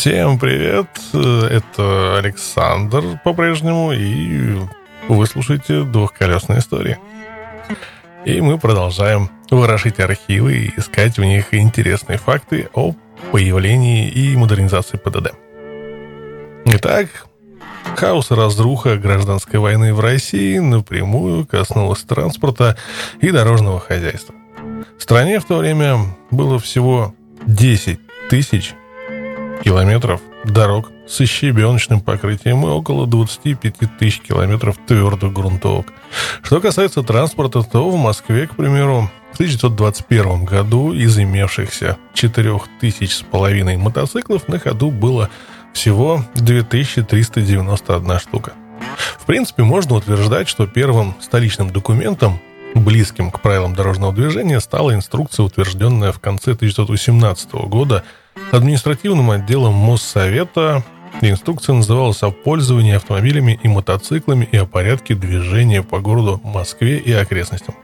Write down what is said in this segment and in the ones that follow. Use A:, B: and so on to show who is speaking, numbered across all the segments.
A: Всем привет, это Александр по-прежнему, и вы слушаете «Двухколесные истории». И мы продолжаем ворошить архивы и искать в них интересные факты о появлении и модернизации ПДД. Итак, хаос и разруха гражданской войны в России напрямую коснулась транспорта и дорожного хозяйства. В стране в то время было всего 10 тысяч километров дорог с щебеночным покрытием и около 25 тысяч километров твердых грунтовок. Что касается транспорта, то в Москве, к примеру, в 1921 году из имевшихся 4 тысяч с половиной мотоциклов на ходу было всего 2391 штука. В принципе, можно утверждать, что первым столичным документом, близким к правилам дорожного движения, стала инструкция, утвержденная в конце 1918 года административным отделом Моссовета Инструкция называлась «О пользовании автомобилями и мотоциклами и о порядке движения по городу Москве и окрестностям».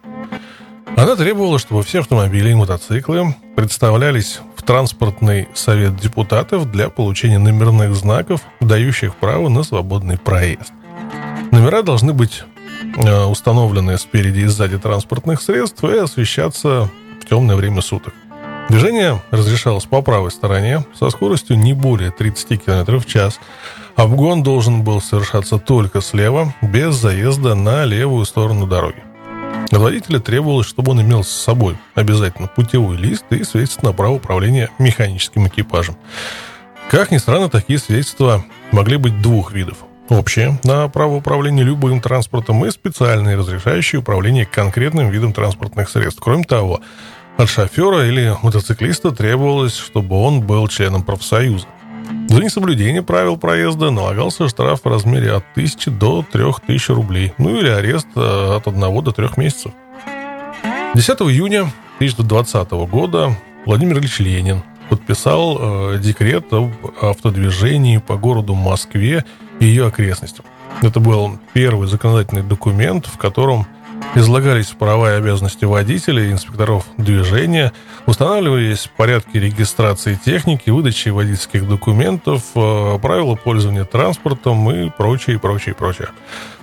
A: Она требовала, чтобы все автомобили и мотоциклы представлялись в транспортный совет депутатов для получения номерных знаков, дающих право на свободный проезд. Номера должны быть э, установлены спереди и сзади транспортных средств и освещаться в темное время суток. Движение разрешалось по правой стороне со скоростью не более 30 км в час. Обгон должен был совершаться только слева, без заезда на левую сторону дороги. От водителя требовалось, чтобы он имел с собой обязательно путевой лист и свидетельство на право управления механическим экипажем. Как ни странно, такие свидетельства могли быть двух видов. Общее на право управления любым транспортом и специальные, разрешающие управление конкретным видом транспортных средств. Кроме того, от шофера или мотоциклиста требовалось, чтобы он был членом профсоюза. За несоблюдение правил проезда налагался штраф в размере от 1000 до 3000 рублей, ну или арест э, от 1 до 3 месяцев. 10 июня 1920 года Владимир Ильич Ленин подписал э, декрет об автодвижении по городу Москве и ее окрестностям. Это был первый законодательный документ, в котором излагались права и обязанности водителей инспекторов движения, устанавливались порядки регистрации техники, выдачи водительских документов, э, правила пользования транспортом и прочее, прочее, прочее.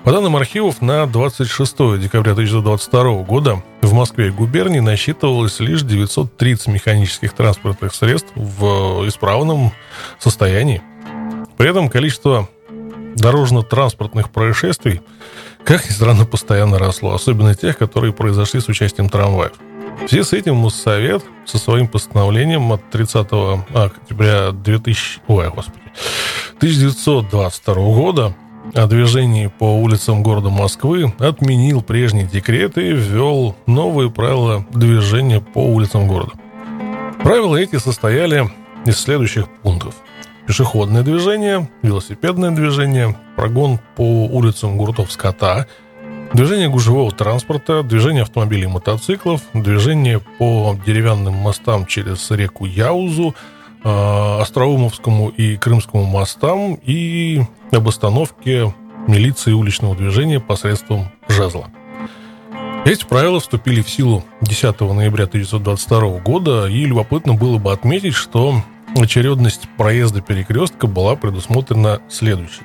A: По данным архивов, на 26 декабря 1922 года в Москве и губернии насчитывалось лишь 930 механических транспортных средств в исправном состоянии. При этом количество дорожно-транспортных происшествий как ни странно, постоянно росло, особенно тех, которые произошли с участием трамваев. В связи с этим Моссовет со своим постановлением от 30 октября 2000, ой, господи, 1922 года о движении по улицам города Москвы отменил прежний декрет и ввел новые правила движения по улицам города. Правила эти состояли из следующих пунктов – пешеходное движение, велосипедное движение, прогон по улицам гуртов скота, движение гужевого транспорта, движение автомобилей и мотоциклов, движение по деревянным мостам через реку Яузу, э, Остроумовскому и Крымскому мостам и об остановке милиции уличного движения посредством жезла. Эти правила вступили в силу 10 ноября 1922 года, и любопытно было бы отметить, что очередность проезда перекрестка была предусмотрена следующей.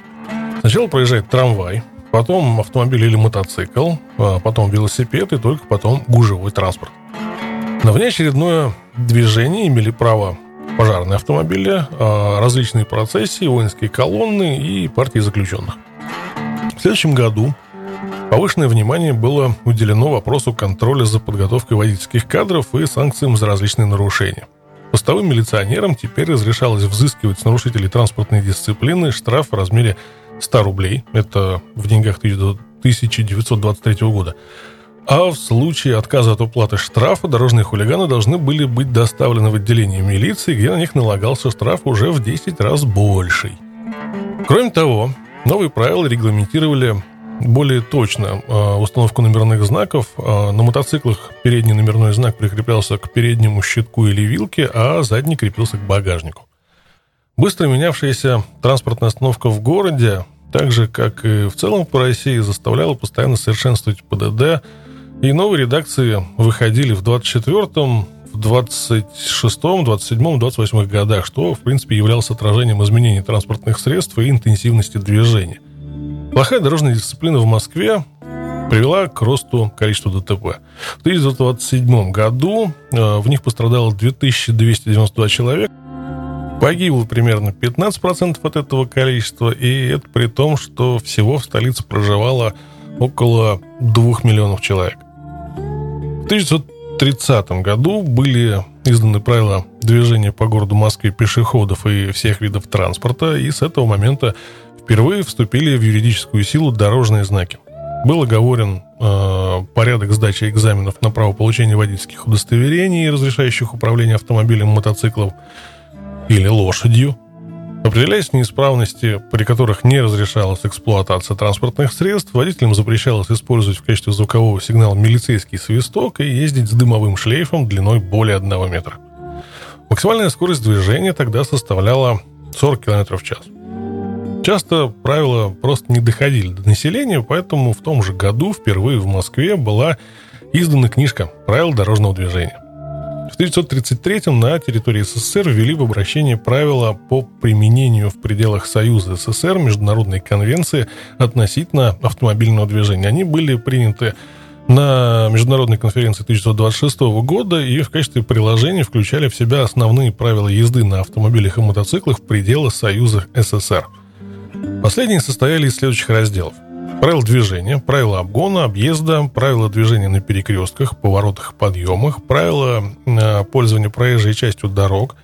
A: Сначала проезжает трамвай, потом автомобиль или мотоцикл, а потом велосипед и только потом гужевой транспорт. На внеочередное движение имели право пожарные автомобили, а различные процессии, воинские колонны и партии заключенных. В следующем году повышенное внимание было уделено вопросу контроля за подготовкой водительских кадров и санкциям за различные нарушения – Постовым милиционерам теперь разрешалось взыскивать с нарушителей транспортной дисциплины штраф в размере 100 рублей. Это в деньгах 1923 года. А в случае отказа от уплаты штрафа дорожные хулиганы должны были быть доставлены в отделение милиции, где на них налагался штраф уже в 10 раз больший. Кроме того, новые правила регламентировали более точно э, установку номерных знаков. Э, на мотоциклах передний номерной знак прикреплялся к переднему щитку или вилке, а задний крепился к багажнику. Быстро менявшаяся транспортная остановка в городе, так же, как и в целом по России, заставляла постоянно совершенствовать ПДД, и новые редакции выходили в 24-м, в в 26-м, 27-м, 28 годах, что, в принципе, являлось отражением изменений транспортных средств и интенсивности движения. Плохая дорожная дисциплина в Москве привела к росту количества ДТП. В 1927 году э, в них пострадало 2292 человека, Погибло примерно 15% от этого количества, и это при том, что всего в столице проживало около 2 миллионов человек. В 1930 году были изданы правила движения по городу Москве пешеходов и всех видов транспорта, и с этого момента впервые вступили в юридическую силу дорожные знаки. Был оговорен э, порядок сдачи экзаменов на право получения водительских удостоверений, разрешающих управление автомобилем, мотоциклом, или лошадью. Определяясь неисправности, при которых не разрешалась эксплуатация транспортных средств, водителям запрещалось использовать в качестве звукового сигнала милицейский свисток и ездить с дымовым шлейфом длиной более 1 метра. Максимальная скорость движения тогда составляла 40 км в час. Часто правила просто не доходили до населения, поэтому в том же году впервые в Москве была издана книжка «Правила дорожного движения». В 1933-м на территории СССР ввели в обращение правила по применению в пределах Союза СССР Международной конвенции относительно автомобильного движения. Они были приняты на международной конференции 1926 года и в качестве приложения включали в себя основные правила езды на автомобилях и мотоциклах в пределах Союза СССР. Последние состояли из следующих разделов – Правила движения, правила обгона, объезда, правила движения на перекрестках, поворотах, подъемах, правила э, пользования проезжей частью дорог,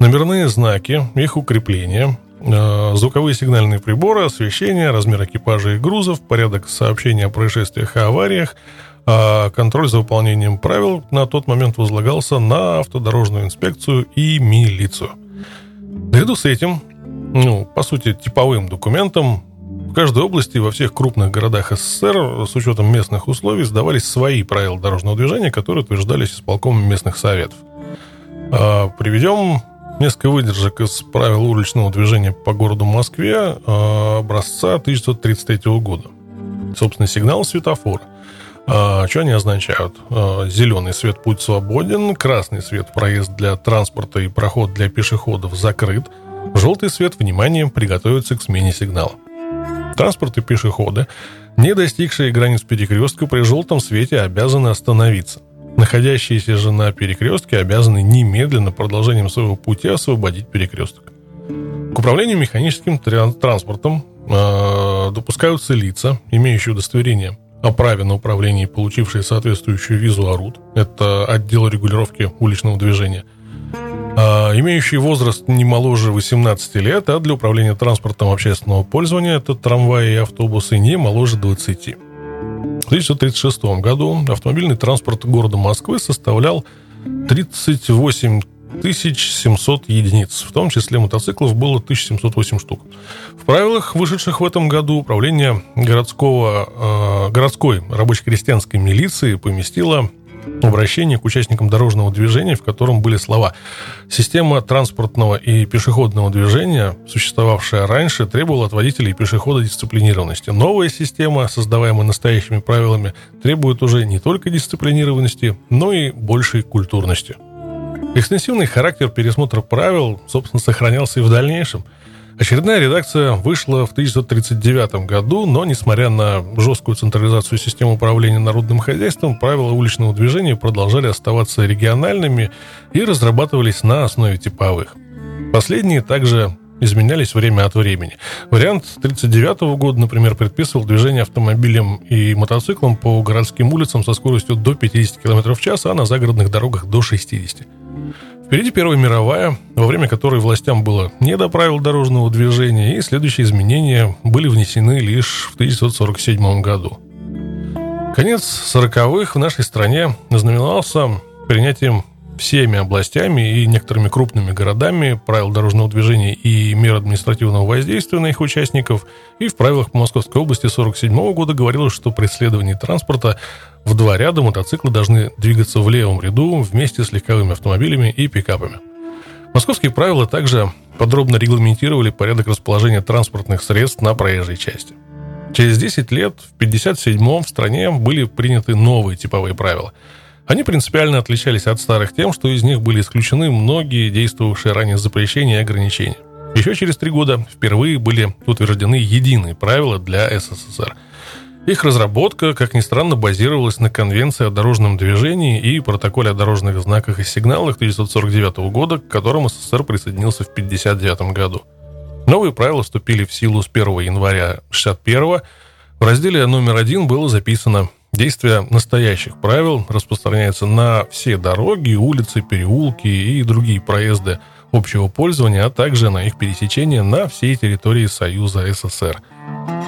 A: номерные знаки, их укрепление, э, звуковые сигнальные приборы, освещение, размер экипажа и грузов, порядок сообщения о происшествиях и авариях, а контроль за выполнением правил на тот момент возлагался на автодорожную инспекцию и милицию. Наряду с этим, ну, по сути, типовым документом в каждой области во всех крупных городах СССР с учетом местных условий сдавались свои правила дорожного движения, которые утверждались исполкомом местных советов. А, приведем несколько выдержек из правил уличного движения по городу Москве а, образца 1933 года. Собственно, сигнал светофора. А, что они означают? А, зеленый свет путь свободен, красный свет проезд для транспорта и проход для пешеходов закрыт, желтый свет внимание приготовиться к смене сигнала. Транспорт и пешеходы, не достигшие границ перекрестка, при желтом свете обязаны остановиться. Находящиеся же на перекрестке обязаны немедленно продолжением своего пути освободить перекресток. К управлению механическим транспортом э, допускаются лица, имеющие удостоверение о праве на управление и получившие соответствующую визу ОРУД. Это отдел регулировки уличного движения – имеющий возраст не моложе 18 лет, а для управления транспортом общественного пользования, это трамваи и автобусы, не моложе 20. В 1936 году автомобильный транспорт города Москвы составлял 38 1700 единиц, в том числе мотоциклов было 1708 штук. В правилах, вышедших в этом году, управление городского, э, городской рабоче-крестьянской милиции поместило обращение к участникам дорожного движения, в котором были слова «Система транспортного и пешеходного движения, существовавшая раньше, требовала от водителей и пешехода дисциплинированности. Новая система, создаваемая настоящими правилами, требует уже не только дисциплинированности, но и большей культурности». Экстенсивный характер пересмотра правил, собственно, сохранялся и в дальнейшем – Очередная редакция вышла в 1939 году, но, несмотря на жесткую централизацию системы управления народным хозяйством, правила уличного движения продолжали оставаться региональными и разрабатывались на основе типовых. Последние также изменялись время от времени. Вариант 1939 года, например, предписывал движение автомобилем и мотоциклом по городским улицам со скоростью до 50 км в час, а на загородных дорогах до 60 Впереди Первая мировая, во время которой властям было не до правил дорожного движения, и следующие изменения были внесены лишь в 1947 году. Конец 40-х в нашей стране знаменовался принятием всеми областями и некоторыми крупными городами правил дорожного движения и мер административного воздействия на их участников. И в правилах по Московской области 1947 года говорилось, что при следовании транспорта в два ряда мотоциклы должны двигаться в левом ряду вместе с легковыми автомобилями и пикапами. Московские правила также подробно регламентировали порядок расположения транспортных средств на проезжей части. Через 10 лет, в 1957-м, в стране были приняты новые типовые правила – Они принципиально отличались от старых тем, что из них были исключены многие действовавшие ранее запрещения и ограничения. Еще через три года впервые были утверждены единые правила для СССР. Их разработка, как ни странно, базировалась на Конвенции о дорожном движении и протоколе о дорожных знаках и сигналах 1949 года, к которому СССР присоединился в 1959 году. Новые правила вступили в силу с 1 января 1961 В разделе номер один было записано Действие настоящих правил распространяется на все дороги, улицы, переулки и другие проезды общего пользования, а также на их пересечение на всей территории Союза СССР.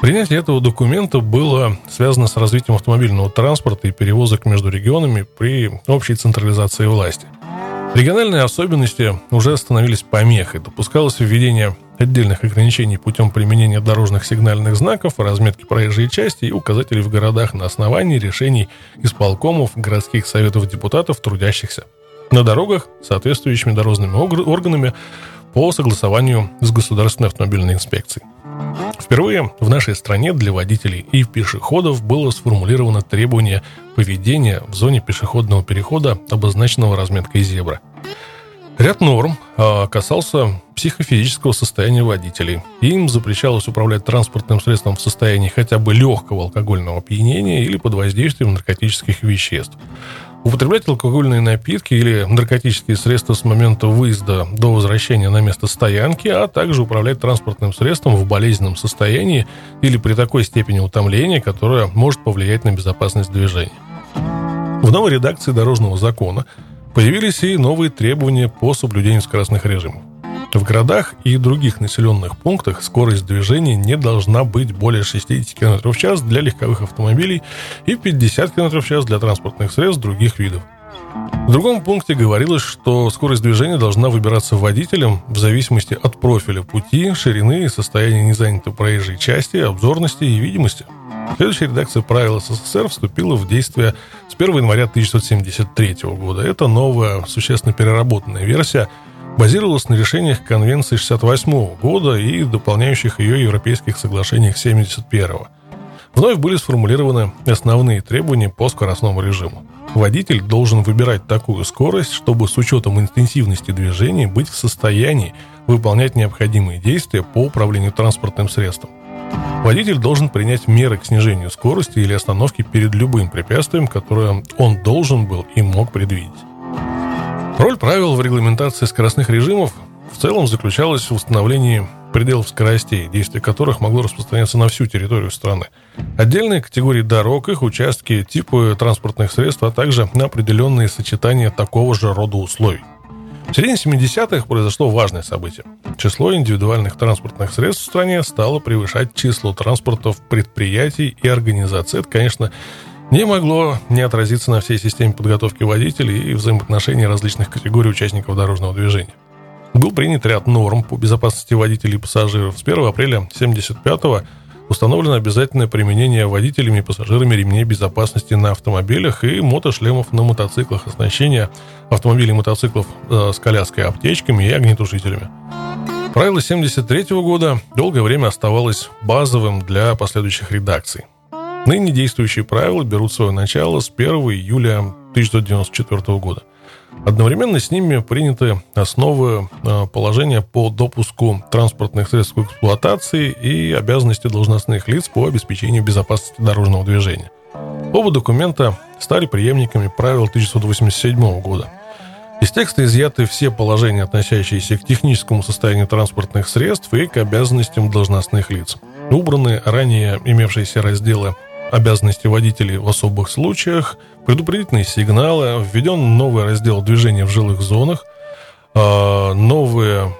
A: Принятие этого документа было связано с развитием автомобильного транспорта и перевозок между регионами при общей централизации власти. Региональные особенности уже становились помехой. Допускалось введение отдельных ограничений путем применения дорожных сигнальных знаков, разметки проезжей части и указателей в городах на основании решений исполкомов, городских советов депутатов, трудящихся на дорогах соответствующими дорожными органами по согласованию с Государственной автомобильной инспекцией. Впервые в нашей стране для водителей и пешеходов было сформулировано требование поведения в зоне пешеходного перехода, обозначенного разметкой зебра. Ряд норм а, касался психофизического состояния водителей. Им запрещалось управлять транспортным средством в состоянии хотя бы легкого алкогольного опьянения или под воздействием наркотических веществ. Употреблять алкогольные напитки или наркотические средства с момента выезда до возвращения на место стоянки, а также управлять транспортным средством в болезненном состоянии или при такой степени утомления, которая может повлиять на безопасность движения. В новой редакции дорожного закона появились и новые требования по соблюдению скоростных режимов. В городах и других населенных пунктах скорость движения не должна быть более 60 км в час для легковых автомобилей и 50 км в час для транспортных средств других видов. В другом пункте говорилось, что скорость движения должна выбираться водителем в зависимости от профиля пути, ширины и состояния незанятой проезжей части, обзорности и видимости. Следующая редакция правил СССР вступила в действие с 1 января 1973 года. Это новая, существенно переработанная версия – базировалась на решениях Конвенции 68 года и дополняющих ее европейских соглашениях 71 Вновь были сформулированы основные требования по скоростному режиму. Водитель должен выбирать такую скорость, чтобы с учетом интенсивности движения быть в состоянии выполнять необходимые действия по управлению транспортным средством. Водитель должен принять меры к снижению скорости или остановке перед любым препятствием, которое он должен был и мог предвидеть. Роль правил в регламентации скоростных режимов в целом заключалась в установлении пределов скоростей, действие которых могло распространяться на всю территорию страны. Отдельные категории дорог, их участки, типы транспортных средств, а также определенные сочетания такого же рода условий. В середине 70-х произошло важное событие. Число индивидуальных транспортных средств в стране стало превышать число транспортов предприятий и организаций. Это, конечно, не могло не отразиться на всей системе подготовки водителей и взаимоотношений различных категорий участников дорожного движения. Был принят ряд норм по безопасности водителей и пассажиров. С 1 апреля 1975 установлено обязательное применение водителями и пассажирами ремней безопасности на автомобилях и мотошлемов на мотоциклах, оснащение автомобилей и мотоциклов э, с коляской, аптечками и огнетушителями. Правило 1973 года долгое время оставалось базовым для последующих редакций. Ныне действующие правила берут свое начало с 1 июля 1994 года. Одновременно с ними приняты основы э, положения по допуску транспортных средств к эксплуатации и обязанности должностных лиц по обеспечению безопасности дорожного движения. Оба документа стали преемниками правил 1987 года. Из текста изъяты все положения, относящиеся к техническому состоянию транспортных средств и к обязанностям должностных лиц. Убраны ранее имевшиеся разделы обязанности водителей в особых случаях, предупредительные сигналы, введен новый раздел движения в жилых зонах, а, новые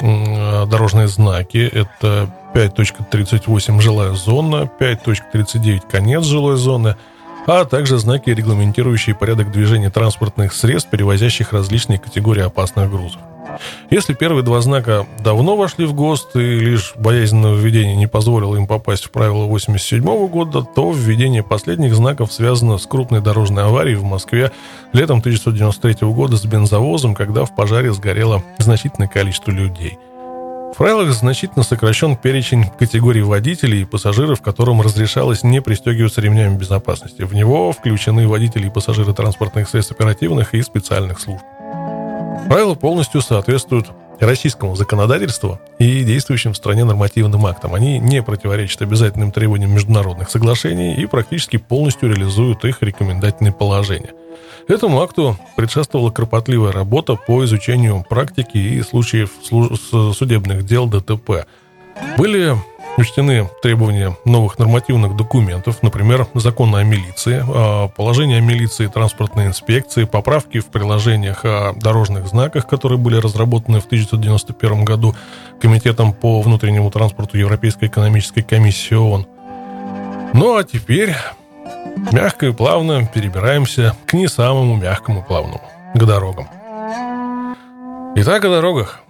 A: дорожные знаки. Это 5.38 жилая зона, 5.39 конец жилой зоны, а также знаки, регламентирующие порядок движения транспортных средств, перевозящих различные категории опасных грузов. Если первые два знака давно вошли в ГОСТ и лишь болезненное введение не позволило им попасть в правила 87 года, то введение последних знаков связано с крупной дорожной аварией в Москве летом 1993 года с бензовозом, когда в пожаре сгорело значительное количество людей. В правилах значительно сокращен перечень категорий водителей и пассажиров, которым разрешалось не пристегиваться ремнями безопасности. В него включены водители и пассажиры транспортных средств оперативных и специальных служб. Правила полностью соответствуют российскому законодательству и действующим в стране нормативным актам. Они не противоречат обязательным требованиям международных соглашений и практически полностью реализуют их рекомендательные положения – Этому акту предшествовала кропотливая работа по изучению практики и случаев судебных дел ДТП. Были учтены требования новых нормативных документов, например, закон о милиции, а, положение о милиции и транспортной инспекции, поправки в приложениях о дорожных знаках, которые были разработаны в 1991 году Комитетом по внутреннему транспорту Европейской экономической комиссии ООН. Ну а теперь Мягко и плавно перебираемся к не самому мягкому плавному, к дорогам. Итак, о дорогах.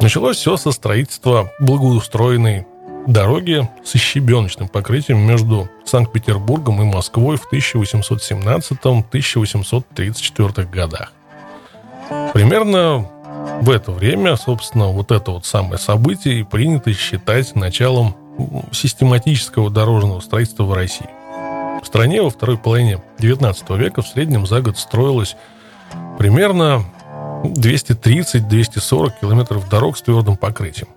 A: Началось все со строительства благоустроенной дороги с щебеночным покрытием между Санкт-Петербургом и Москвой в 1817-1834 годах. Примерно в это время, собственно, вот это вот самое событие и принято считать началом систематического дорожного строительства в России – в стране во второй половине 19 века в среднем за год строилось примерно 230-240 километров дорог с твердым покрытием.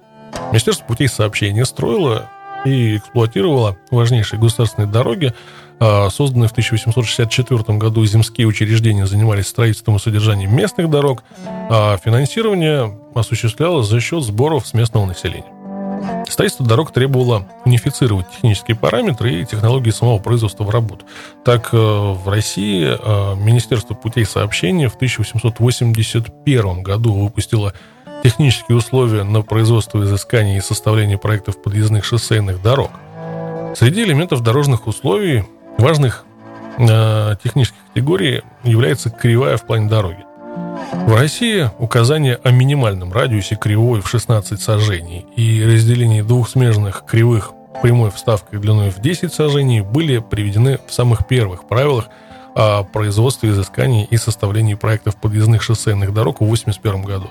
A: Министерство путей сообщения строило и эксплуатировало важнейшие государственные дороги, а, созданные в 1864 году земские учреждения занимались строительством и содержанием местных дорог, а финансирование осуществлялось за счет сборов с местного населения. Строительство дорог требовало унифицировать технические параметры и технологии самого производства в работу. Так, э, в России э, Министерство путей сообщения в 1881 году выпустило технические условия на производство изыскания и составление проектов подъездных шоссейных дорог. Среди элементов дорожных условий важных э, технических категорий является кривая в плане дороги. В России указание о минимальном радиусе кривой в 16 сажений и разделении двух смежных кривых прямой вставкой длиной в 10 сажений были приведены в самых первых правилах о производстве изысканий и составлении проектов подъездных шоссейных дорог в 1981 году.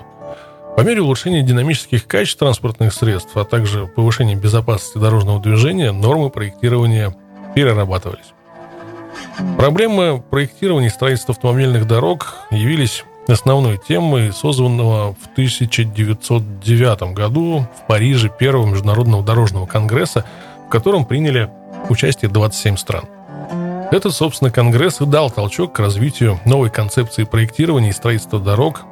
A: По мере улучшения динамических качеств транспортных средств, а также повышения безопасности дорожного движения, нормы проектирования перерабатывались. Проблемы проектирования и строительства автомобильных дорог явились основной темой созванного в 1909 году в Париже первого международного дорожного конгресса, в котором приняли участие 27 стран. Этот, собственно, конгресс и дал толчок к развитию новой концепции проектирования и строительства дорог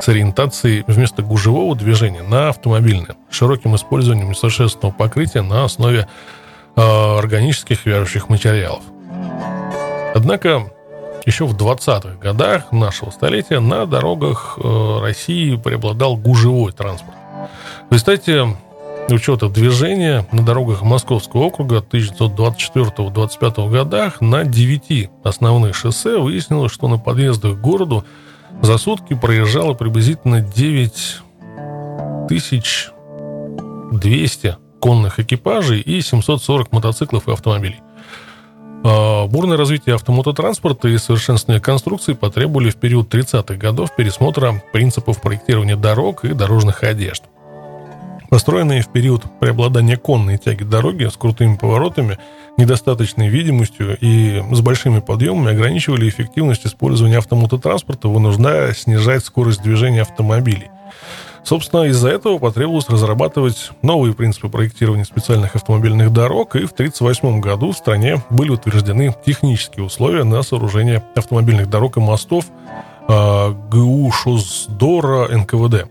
A: с ориентацией вместо гужевого движения на автомобильное, широким использованием несовершенственного покрытия на основе э, органических вяжущих материалов. Однако еще в 20-х годах нашего столетия на дорогах э, России преобладал гужевой транспорт. В результате учета движения на дорогах Московского округа 1924-25 годах на 9 основных шоссе выяснилось, что на подъездах к городу за сутки проезжало приблизительно 9200 конных экипажей и 740 мотоциклов и автомобилей. А, бурное развитие автомототранспорта и совершенствование конструкций потребовали в период 30-х годов пересмотра принципов проектирования дорог и дорожных одежд. Построенные в период преобладания конной тяги дороги с крутыми поворотами, недостаточной видимостью и с большими подъемами ограничивали эффективность использования автомототранспорта, вынуждая снижать скорость движения автомобилей – Собственно, из-за этого потребовалось разрабатывать новые принципы проектирования специальных автомобильных дорог, и в 1938 году в стране были утверждены технические условия на сооружение автомобильных дорог и мостов э, ГУ ШОСДОРа НКВД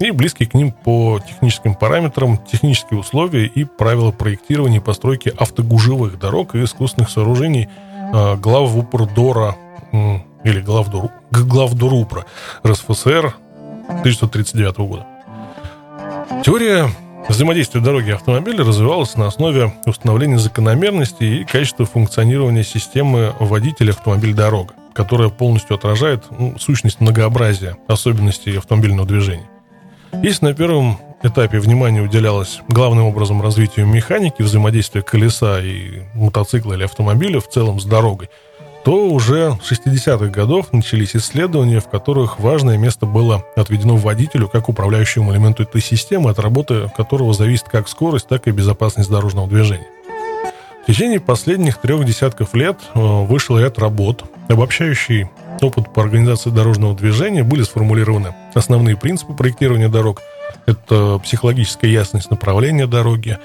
A: и близкие к ним по техническим параметрам технические условия и правила проектирования и постройки автогужевых дорог и искусственных сооружений главвупордора э, или главдур, главдурупра РСФСР 1939 года. Теория взаимодействия дороги и автомобиля развивалась на основе установления закономерностей и качества функционирования системы водителя автомобиль-дорога, которая полностью отражает ну, сущность многообразия особенностей автомобильного движения. Если на первом этапе внимание уделялось главным образом развитию механики, взаимодействия колеса и мотоцикла или автомобиля в целом с дорогой, то уже с 60-х годов начались исследования, в которых важное место было отведено водителю как управляющему элементу этой системы, от работы которого зависит как скорость, так и безопасность дорожного движения. В течение последних трех десятков лет э, вышел ряд работ, обобщающий опыт по организации дорожного движения, были сформулированы основные принципы проектирования дорог. Это психологическая ясность направления дороги,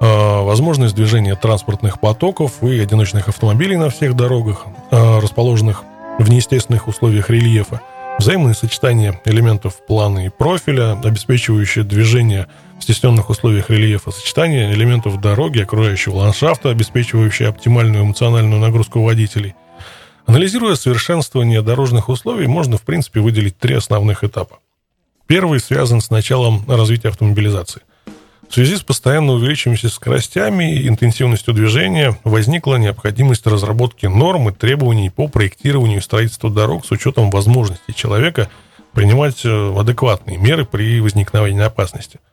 A: э, возможность движения транспортных потоков и одиночных автомобилей на всех дорогах, э, расположенных в неестественных условиях рельефа, взаимное сочетание элементов плана и профиля, обеспечивающее движение в стесненных условиях рельефа, сочетание элементов дороги, окружающего ландшафта, обеспечивающее оптимальную эмоциональную нагрузку водителей. Анализируя совершенствование дорожных условий, можно, в принципе, выделить три основных этапа. Первый связан с началом развития автомобилизации. В связи с постоянно увеличивающимися скоростями и интенсивностью движения возникла необходимость разработки норм и требований по проектированию и строительству дорог с учетом возможностей человека принимать э, адекватные меры при возникновении опасности –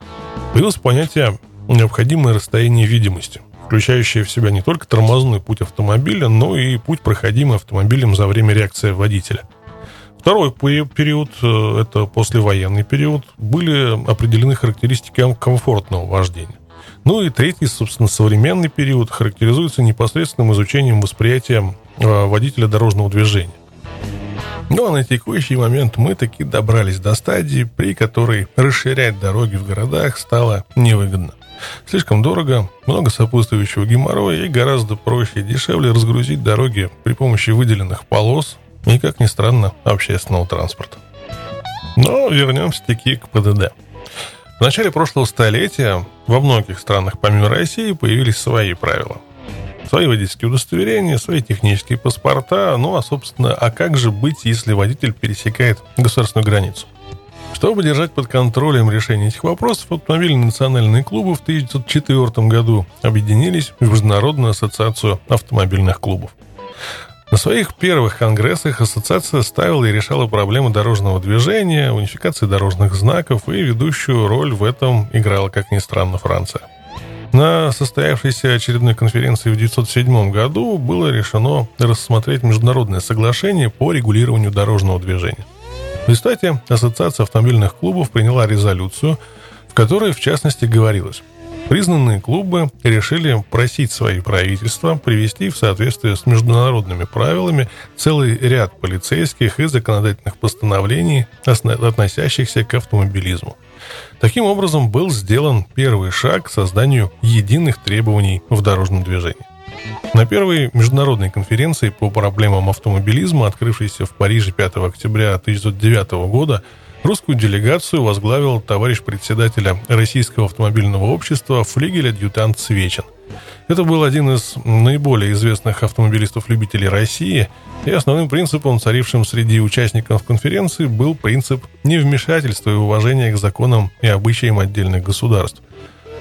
A: Появилось понятие «необходимое расстояние видимости», включающее в себя не только тормозной путь автомобиля, но и путь, проходимый автомобилем за время реакции водителя. Второй период, э, это послевоенный период, были определены характеристики комфортного вождения. Ну и третий, собственно, современный период характеризуется непосредственным изучением восприятия э, водителя дорожного движения. Ну а на текущий момент мы таки добрались до стадии, при которой расширять дороги в городах стало невыгодно. Слишком дорого, много сопутствующего геморроя и гораздо проще и дешевле разгрузить дороги при помощи выделенных полос и, как ни странно, общественного транспорта. Но вернемся таки к ПДД. В начале прошлого столетия во многих странах помимо России появились свои правила – свои водительские удостоверения, свои технические паспорта. Ну, а, собственно, а как же быть, если водитель пересекает государственную границу? Чтобы держать под контролем решение этих вопросов, автомобильные национальные клубы в 1904 году объединились в Международную ассоциацию автомобильных клубов. На своих первых конгрессах ассоциация ставила и решала проблемы дорожного движения, унификации дорожных знаков, и ведущую роль в этом играла, как ни странно, Франция. На состоявшейся очередной конференции в 1907 году было решено рассмотреть международное соглашение по регулированию дорожного движения. В результате Ассоциация автомобильных клубов приняла резолюцию, в которой, в частности, говорилось, признанные клубы решили просить свои правительства привести в соответствие с международными правилами целый ряд полицейских и законодательных постановлений, относящихся к автомобилизму – Таким образом, был сделан первый шаг к созданию единых требований в дорожном движении. На первой международной конференции по проблемам автомобилизма, открывшейся в Париже 5 октября 1909 года, русскую делегацию возглавил товарищ председателя Российского автомобильного общества флигель-адъютант Свечин – это был один из наиболее известных автомобилистов-любителей России, и основным принципом, царившим среди участников конференции, был принцип невмешательства и уважения к законам и обычаям отдельных государств.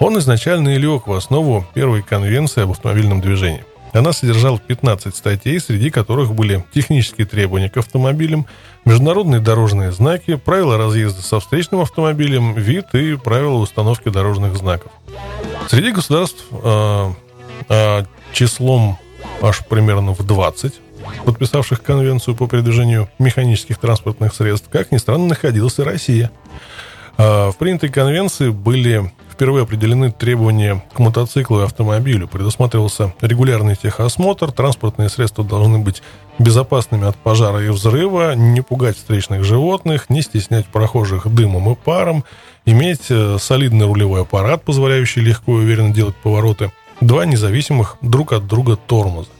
A: Он изначально и лег в основу первой конвенции об автомобильном движении. Она содержала 15 статей, среди которых были технические требования к автомобилям, международные дорожные знаки, правила разъезда со встречным автомобилем, вид и правила установки дорожных знаков. Среди государств э, э, числом аж примерно в 20, подписавших конвенцию по передвижению механических транспортных средств, как ни странно, находилась Россия. Э, в принятой конвенции были впервые определены требования к мотоциклу и автомобилю. Предусматривался регулярный техосмотр, транспортные средства должны быть безопасными от пожара и взрыва, не пугать встречных животных, не стеснять прохожих дымом и паром, иметь э, солидный рулевой аппарат, позволяющий легко и уверенно делать повороты, два независимых друг от друга тормоза.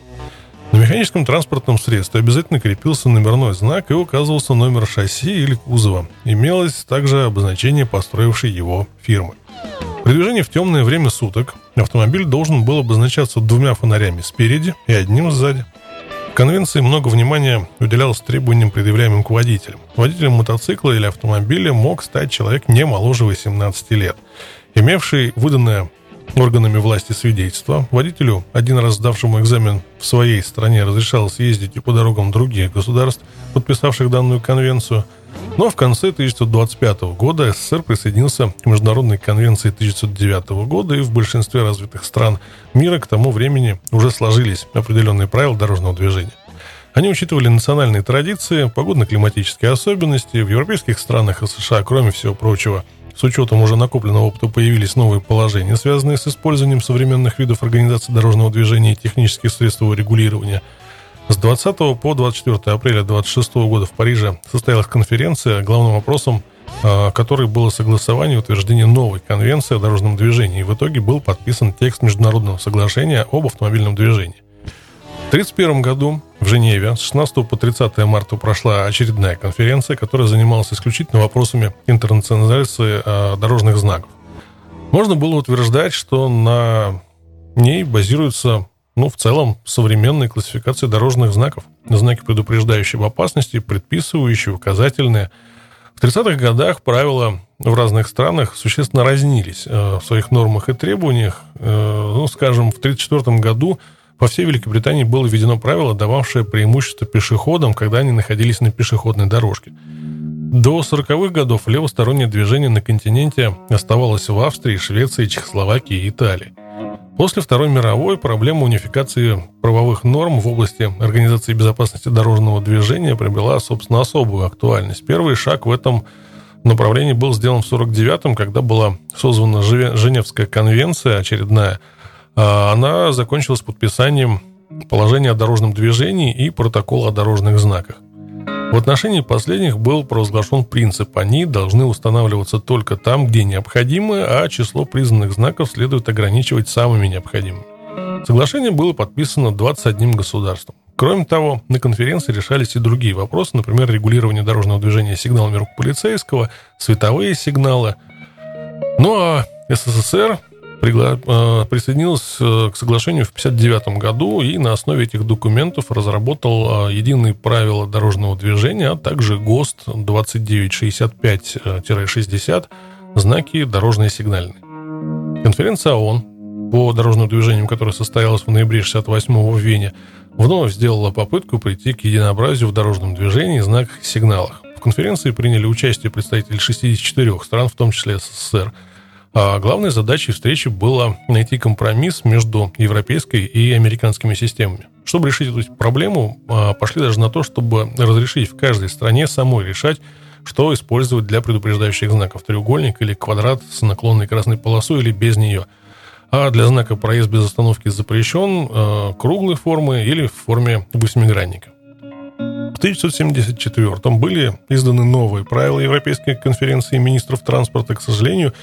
A: На механическом транспортном средстве обязательно крепился номерной знак и указывался номер шасси или кузова. Имелось также обозначение построившей его фирмы. При движении в темное время суток автомобиль должен был обозначаться двумя фонарями спереди и одним сзади. В конвенции много внимания уделялось требованиям, предъявляемым к водителям. Водителем мотоцикла или автомобиля мог стать человек не моложе 18 лет, имевший выданное органами власти свидетельство. Водителю, один раз сдавшему экзамен в своей стране, разрешалось ездить и по дорогам других государств, подписавших данную конвенцию – но в конце 1925 года СССР присоединился к Международной конвенции 1909 года, и в большинстве развитых стран мира к тому времени уже сложились определенные правила дорожного движения. Они учитывали национальные традиции, погодно-климатические особенности. В европейских странах и США, кроме всего прочего, с учетом уже накопленного опыта появились новые положения, связанные с использованием современных видов организации дорожного движения и технических средств его регулирования. С 20 по 24 апреля 2026 года в Париже состоялась конференция, главным вопросом а, которой было согласование и утверждение новой конвенции о дорожном движении. И в итоге был подписан текст международного соглашения об автомобильном движении. В 1931 году в Женеве с 16 по 30 марта прошла очередная конференция, которая занималась исключительно вопросами интернационализации э, дорожных знаков. Можно было утверждать, что на ней базируется, ну, в целом, современная классификация дорожных знаков. Знаки, предупреждающие об опасности, предписывающие, указательные. В 30-х годах правила в разных странах существенно разнились э, в своих нормах и требованиях. Э, ну, скажем, в 1934 году по всей Великобритании было введено правило, дававшее преимущество пешеходам, когда они находились на пешеходной дорожке. До 40-х годов левостороннее движение на континенте оставалось в Австрии, Швеции, Чехословакии и Италии. После Второй мировой проблема унификации правовых норм в области организации безопасности дорожного движения приобрела, собственно, особую актуальность. Первый шаг в этом направлении был сделан в 1949-м, когда была созвана Женевская конвенция очередная – она закончилась подписанием положения о дорожном движении и протокола о дорожных знаках. В отношении последних был провозглашен принцип «они должны устанавливаться только там, где необходимы, а число признанных знаков следует ограничивать самыми необходимыми». Соглашение было подписано 21 государством. Кроме того, на конференции решались и другие вопросы, например, регулирование дорожного движения сигналами рук полицейского, световые сигналы. Ну а СССР пригла... Э, присоединилась э, к соглашению в 1959 году и на основе этих документов разработал э, единые правила дорожного движения, а также ГОСТ 2965-60 знаки дорожные сигнальные. Конференция ООН по дорожным движениям, которая состоялась в ноябре 68 в Вене, вновь сделала попытку прийти к единообразию в дорожном движении, знаках и сигналах. В конференции приняли участие представители 64 стран, в том числе СССР – главной задачей встречи было найти компромисс между европейской и американскими системами. Чтобы решить эту проблему, а, пошли даже на то, чтобы разрешить в каждой стране самой решать, что использовать для предупреждающих знаков. Треугольник или квадрат с наклонной красной полосой или без нее. А для знака «Проезд без остановки запрещен» а, круглой формы или в форме восьмигранника. В 1974 были изданы новые правила Европейской конференции министров транспорта. К сожалению,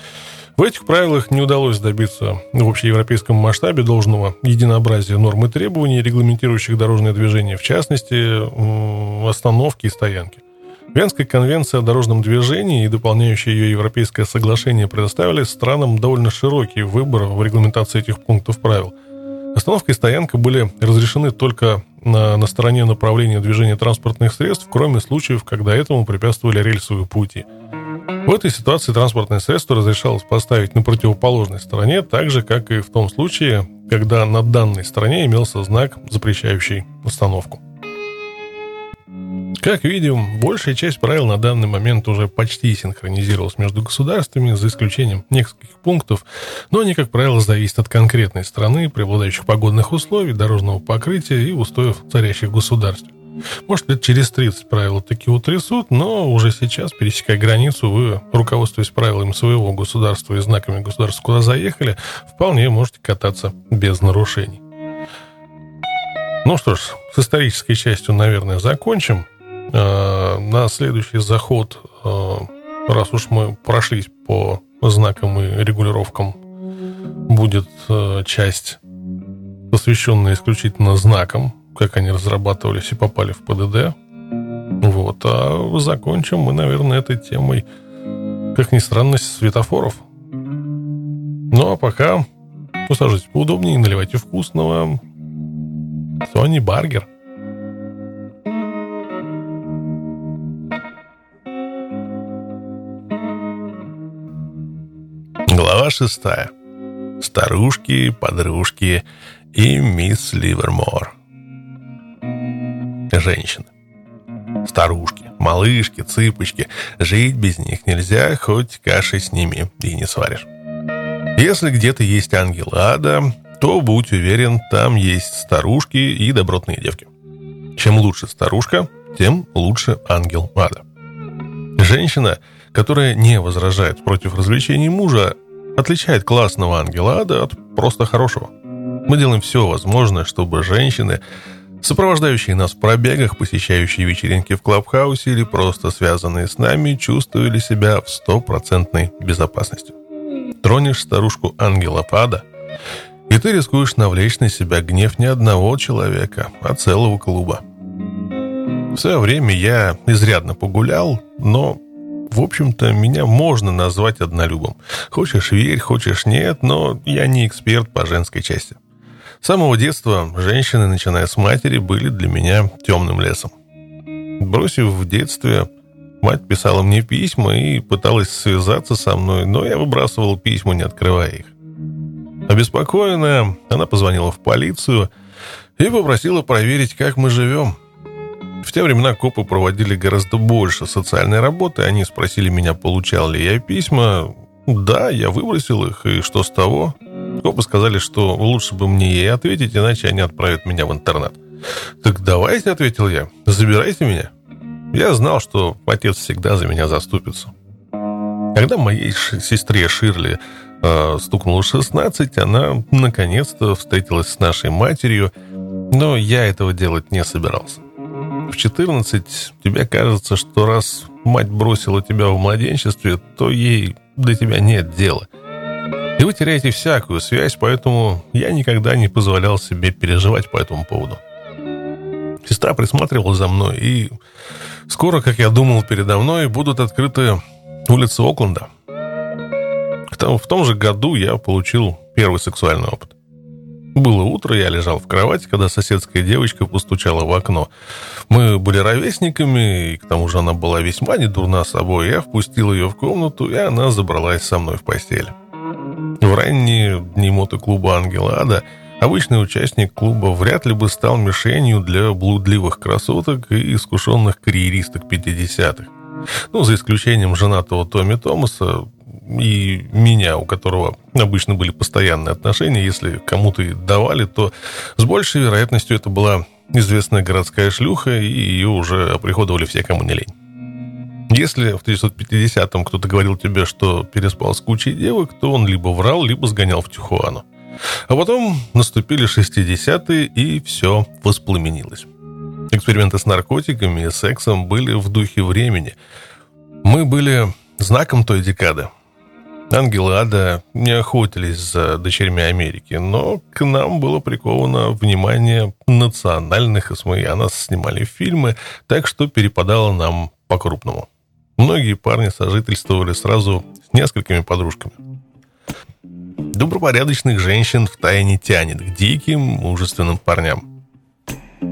A: в этих правилах не удалось добиться в общеевропейском масштабе должного единообразия норм и требований, регламентирующих дорожное движение, в частности, остановки и стоянки. Венская конвенция о дорожном движении и дополняющее ее Европейское соглашение предоставили странам довольно широкий выбор в регламентации этих пунктов правил. Остановка и стоянка были разрешены только на, на стороне направления движения транспортных средств, кроме случаев, когда этому препятствовали рельсовые пути – в этой ситуации транспортное средство разрешалось поставить на противоположной стороне, так же, как и в том случае, когда на данной стороне имелся знак, запрещающий остановку. Как видим, большая часть правил на данный момент уже почти синхронизировалась между государствами, за исключением нескольких пунктов, но они, как правило, зависят от конкретной страны, преобладающих погодных условий, дорожного покрытия и устоев царящих государств. Может, лет через 30 правила таки утрясут, но уже сейчас, пересекая границу, вы, руководствуясь правилами своего государства и знаками государства, куда заехали, вполне можете кататься без нарушений. Ну что ж, с исторической частью, наверное, закончим. А, на следующий заход, а, раз уж мы прошлись по знакам и регулировкам, будет а, часть, посвященная исключительно знакам, как они разрабатывались и попали в ПДД. Вот. А закончим мы, наверное, этой темой, как ни странно, светофоров. Ну, а пока усаживайтесь поудобнее, наливайте вкусного. Сони Баргер. Глава шестая. Старушки, подружки и мисс Ливермор женщины. Старушки, малышки, цыпочки. Жить без них нельзя, хоть каши с ними и не сваришь. Если где-то есть ангел ада, то, будь уверен, там есть старушки и добротные девки. Чем лучше старушка, тем лучше ангел ада. Женщина, которая не возражает против развлечений мужа, отличает классного ангела ада от просто хорошего. Мы делаем все возможное, чтобы женщины, сопровождающие нас в пробегах, посещающие вечеринки в клабхаусе или просто связанные с нами, чувствовали себя в стопроцентной безопасности. Тронешь старушку ангела ада, и ты рискуешь навлечь на себя гнев не одного человека, а целого клуба. В свое время я изрядно погулял, но в общем-то, меня можно назвать однолюбом. Хочешь верь, хочешь нет, но я не эксперт по женской части. С самого детства женщины, начиная с матери, были для меня темным лесом. Бросив в детстве, мать писала мне письма и пыталась связаться со мной, но я выбрасывал письма, не открывая их. Обеспокоенная, она позвонила в полицию и попросила проверить, как мы живем – в те времена копы проводили гораздо больше социальной работы. Они спросили меня, получал ли я письма. Да, я выбросил их, и что с того? Копы сказали, что лучше бы мне ей ответить, иначе они отправят меня в интернет. «Так давайте», — ответил я, — «забирайте меня». Я знал, что отец всегда за меня заступится. Когда моей сестре Ширли э, стукнуло 16, она наконец-то встретилась с нашей матерью, но я этого делать не собирался в 14 тебе кажется, что раз мать бросила тебя в младенчестве, то ей до тебя нет дела. И вы теряете всякую связь, поэтому я никогда не позволял себе переживать по этому поводу. Сестра присматривала за мной, и скоро, как я думал, передо мной будут открыты улицы Окленда. В том же году я получил первый сексуальный опыт. Было утро, я лежал в кровати, когда соседская девочка постучала в окно. Мы были ровесниками, и к тому же она была весьма недурна собой. Я впустил ее в комнату, и она забралась со мной в постель. В ранние дни мотоклуба «Ангела Ада» обычный участник клуба вряд ли бы стал мишенью для блудливых красоток и искушенных карьеристок 50-х. Ну, за исключением женатого Томми Томаса, и меня, у которого обычно были постоянные отношения, если кому-то и давали, то с большей вероятностью это была известная городская шлюха, и ее уже оприходовали все, кому не лень. Если в 1950-м кто-то говорил тебе, что переспал с кучей девок, то он либо врал, либо сгонял в Тихуану. А потом наступили 60-е, и все воспламенилось. Эксперименты с наркотиками и сексом были в духе времени. Мы были знаком той декады. Ангелы ада не охотились за дочерьми Америки, но к нам было приковано внимание национальных СМИ, а нас снимали фильмы, так что перепадало нам по-крупному. Многие парни сожительствовали сразу с несколькими подружками. Добропорядочных женщин в тайне тянет к диким, мужественным парням.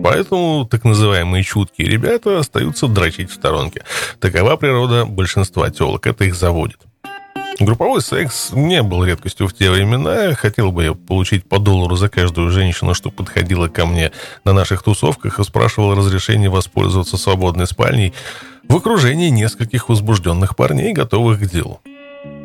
A: Поэтому так называемые чуткие ребята остаются дрочить в сторонке. Такова природа большинства телок, это их заводит. Групповой секс не был редкостью в те времена. Хотел бы я получить по доллару за каждую женщину, что подходила ко мне на наших тусовках и спрашивала разрешение воспользоваться свободной спальней в окружении нескольких возбужденных парней, готовых к делу.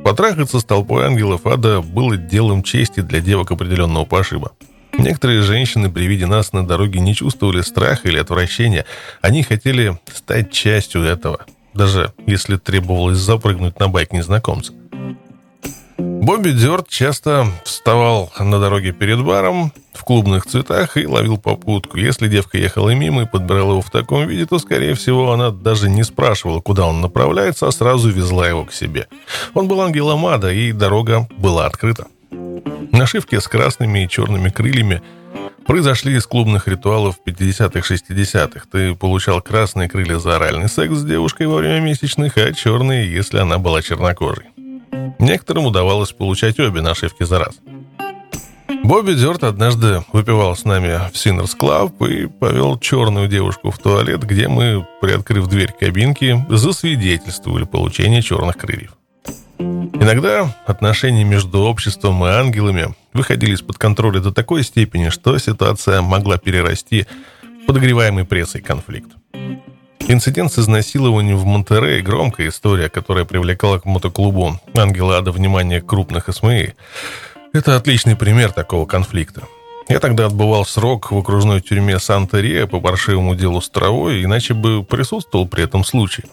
A: Потрахаться с толпой ангелов ада было делом чести для девок определенного пошиба. Некоторые женщины при виде нас на дороге не чувствовали страха или отвращения. Они хотели стать частью этого, даже если требовалось запрыгнуть на байк незнакомца. Бобби Дёрт часто вставал на дороге перед баром в клубных цветах и ловил попутку. Если девка ехала мимо и подбирала его в таком виде, то, скорее всего, она даже не спрашивала, куда он направляется, а сразу везла его к себе. Он был ангелом ада, и дорога была открыта. Нашивки с красными и черными крыльями произошли из клубных ритуалов 50-х, 60-х. Ты получал красные крылья за оральный секс с девушкой во время месячных, а черные, если она была чернокожей. Некоторым удавалось получать обе нашивки за раз. Бобби Дёрт однажды выпивал с нами в Sinners Club и повел черную девушку в туалет, где мы, приоткрыв дверь кабинки, засвидетельствовали получение черных крыльев. Иногда отношения между обществом и ангелами выходили из-под контроля до такой степени, что ситуация могла перерасти в подогреваемый прессой конфликт. Инцидент с изнасилованием в Монтерее – громкая история, которая привлекала к мотоклубу Ангела Ада внимание крупных СМИ. Это отличный пример такого конфликта. Я тогда отбывал срок в окружной тюрьме Санта-Рия по паршивому делу с травой, иначе бы присутствовал при этом случае.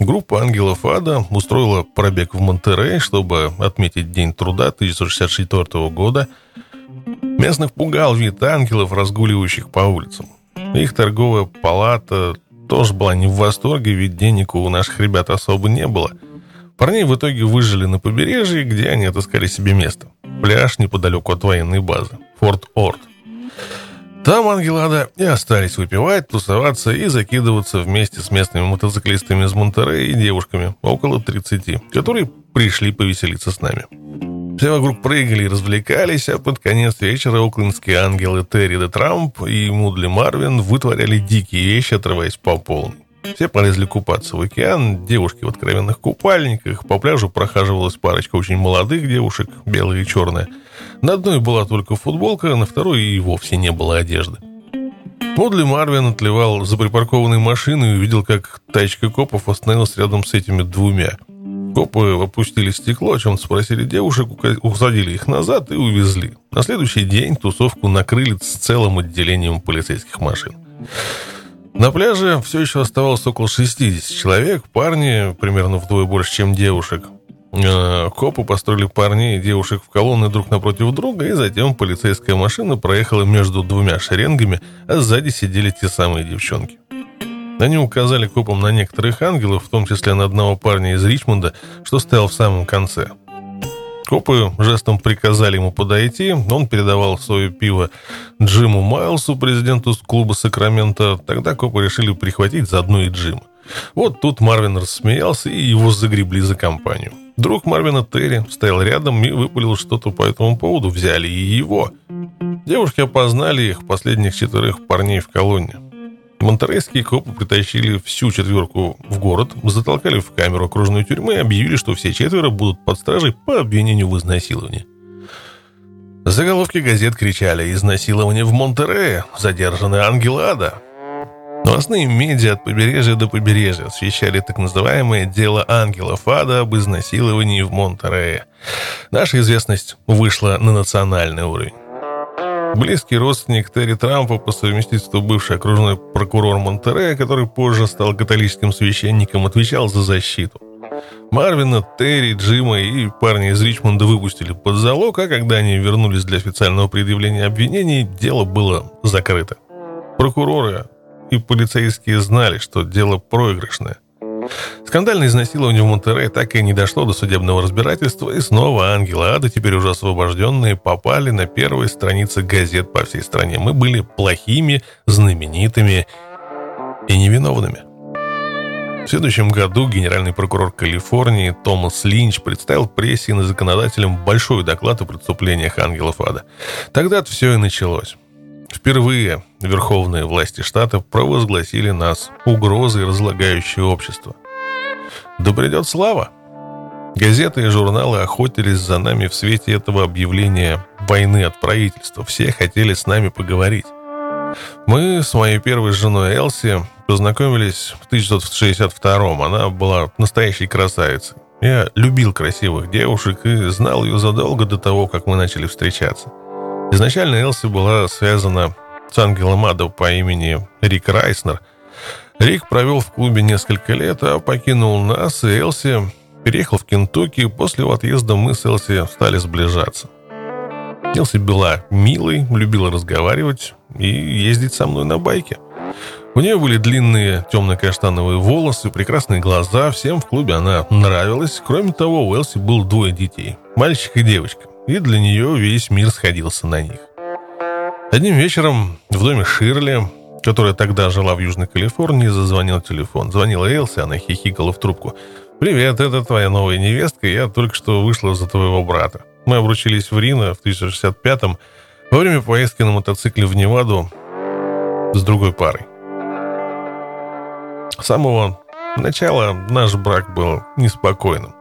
A: Группа ангелов ада устроила пробег в Монтерей, чтобы отметить День труда 1964 года. Местных пугал вид ангелов, разгуливающих по улицам. Их торговая палата тоже была не в восторге, ведь денег у наших ребят особо не было. Парней в итоге выжили на побережье, где они отыскали себе место. Пляж неподалеку от военной базы. Форт Орд. Там ангелы и остались выпивать, тусоваться и закидываться вместе с местными мотоциклистами из Монтерея и девушками, около 30, которые пришли повеселиться с нами. Все вокруг прыгали и развлекались, а под конец вечера оклендские ангелы Терри де Трамп и Мудли Марвин вытворяли дикие вещи, отрываясь по полной. Все полезли купаться в океан, девушки в откровенных купальниках, по пляжу прохаживалась парочка очень молодых девушек, белая и черная. На одной была только футболка, на второй и вовсе не было одежды. Модли Марвин отливал за припаркованной машиной и увидел, как тачка копов остановилась рядом с этими двумя. Копы опустили стекло, о чем спросили девушек, усадили их назад и увезли. На следующий день тусовку накрыли с целым отделением полицейских машин. На пляже все еще оставалось около 60 человек, парни примерно вдвое больше, чем девушек. Э, копы построили парней и девушек в колонны друг напротив друга, и затем полицейская машина проехала между двумя шеренгами, а сзади сидели те самые девчонки. Они указали копам на некоторых ангелов, в том числе на одного парня из Ричмонда, что стоял в самом конце. Копы жестом приказали ему подойти, он передавал свое пиво Джиму Майлсу, президенту клуба Сакрамента. Тогда копы решили прихватить заодно и Джима. Вот тут Марвин рассмеялся, и его загребли за компанию. Друг Марвина Терри стоял рядом и выпалил что-то по этому поводу. Взяли и его. Девушки опознали их, последних четырех парней в колонне. Монтерейские копы притащили всю четверку в город, затолкали в камеру окружной тюрьмы и объявили, что все четверо будут под стражей по обвинению в изнасиловании. Заголовки газет кричали «Изнасилование в Монтерее! Задержаны ангелы ада!» Новостные медиа от побережья до побережья освещали так называемое «Дело ангелов ада» об изнасиловании в Монтерее. Наша известность вышла на национальный уровень. Близкий родственник Терри Трампа, по совместительству бывший окружной прокурор Монтерея, который позже стал католическим священником, отвечал за защиту. Марвина, Терри, Джима и парни из Ричмонда выпустили под залог, а когда они вернулись для официального предъявления обвинений, дело было закрыто. Прокуроры и полицейские знали, что дело проигрышное. Скандальное изнасилование в Монтерее так и не дошло до судебного разбирательства, и снова ангелы ада, теперь уже освобожденные, попали на первые страницы газет по всей стране. Мы были плохими, знаменитыми и невиновными. В следующем году генеральный прокурор Калифорнии Томас Линч представил прессе и законодателям большой доклад о преступлениях ангелов ада. Тогда-то все и началось. Впервые верховные власти штата провозгласили нас угрозой, разлагающей общество. Да придет слава! Газеты и журналы охотились за нами в свете этого объявления войны от правительства. Все хотели с нами поговорить. Мы с моей первой женой Элси познакомились в 1962-м. Она была настоящей красавицей. Я любил красивых девушек и знал ее задолго до того, как мы начали встречаться. Изначально Элси была связана с ангелом ада по имени Рик Райснер. Рик провел в клубе несколько лет, а покинул нас, и Элси переехал в Кентукки. После его отъезда мы с Элси стали сближаться. Элси была милой, любила разговаривать и ездить со мной на байке. У нее были длинные темно-каштановые волосы, прекрасные глаза. Всем в клубе она нравилась. Кроме того, у Элси было двое детей. Мальчик и девочка и для нее весь мир сходился на них. Одним вечером в доме Ширли, которая тогда жила в Южной Калифорнии, зазвонил телефон. Звонила Элси, она хихикала в трубку. «Привет, это твоя новая невестка, я только что вышла за твоего брата. Мы обручились в Рино в 1065-м во время поездки на мотоцикле в Неваду с другой парой. С самого начала наш брак был неспокойным.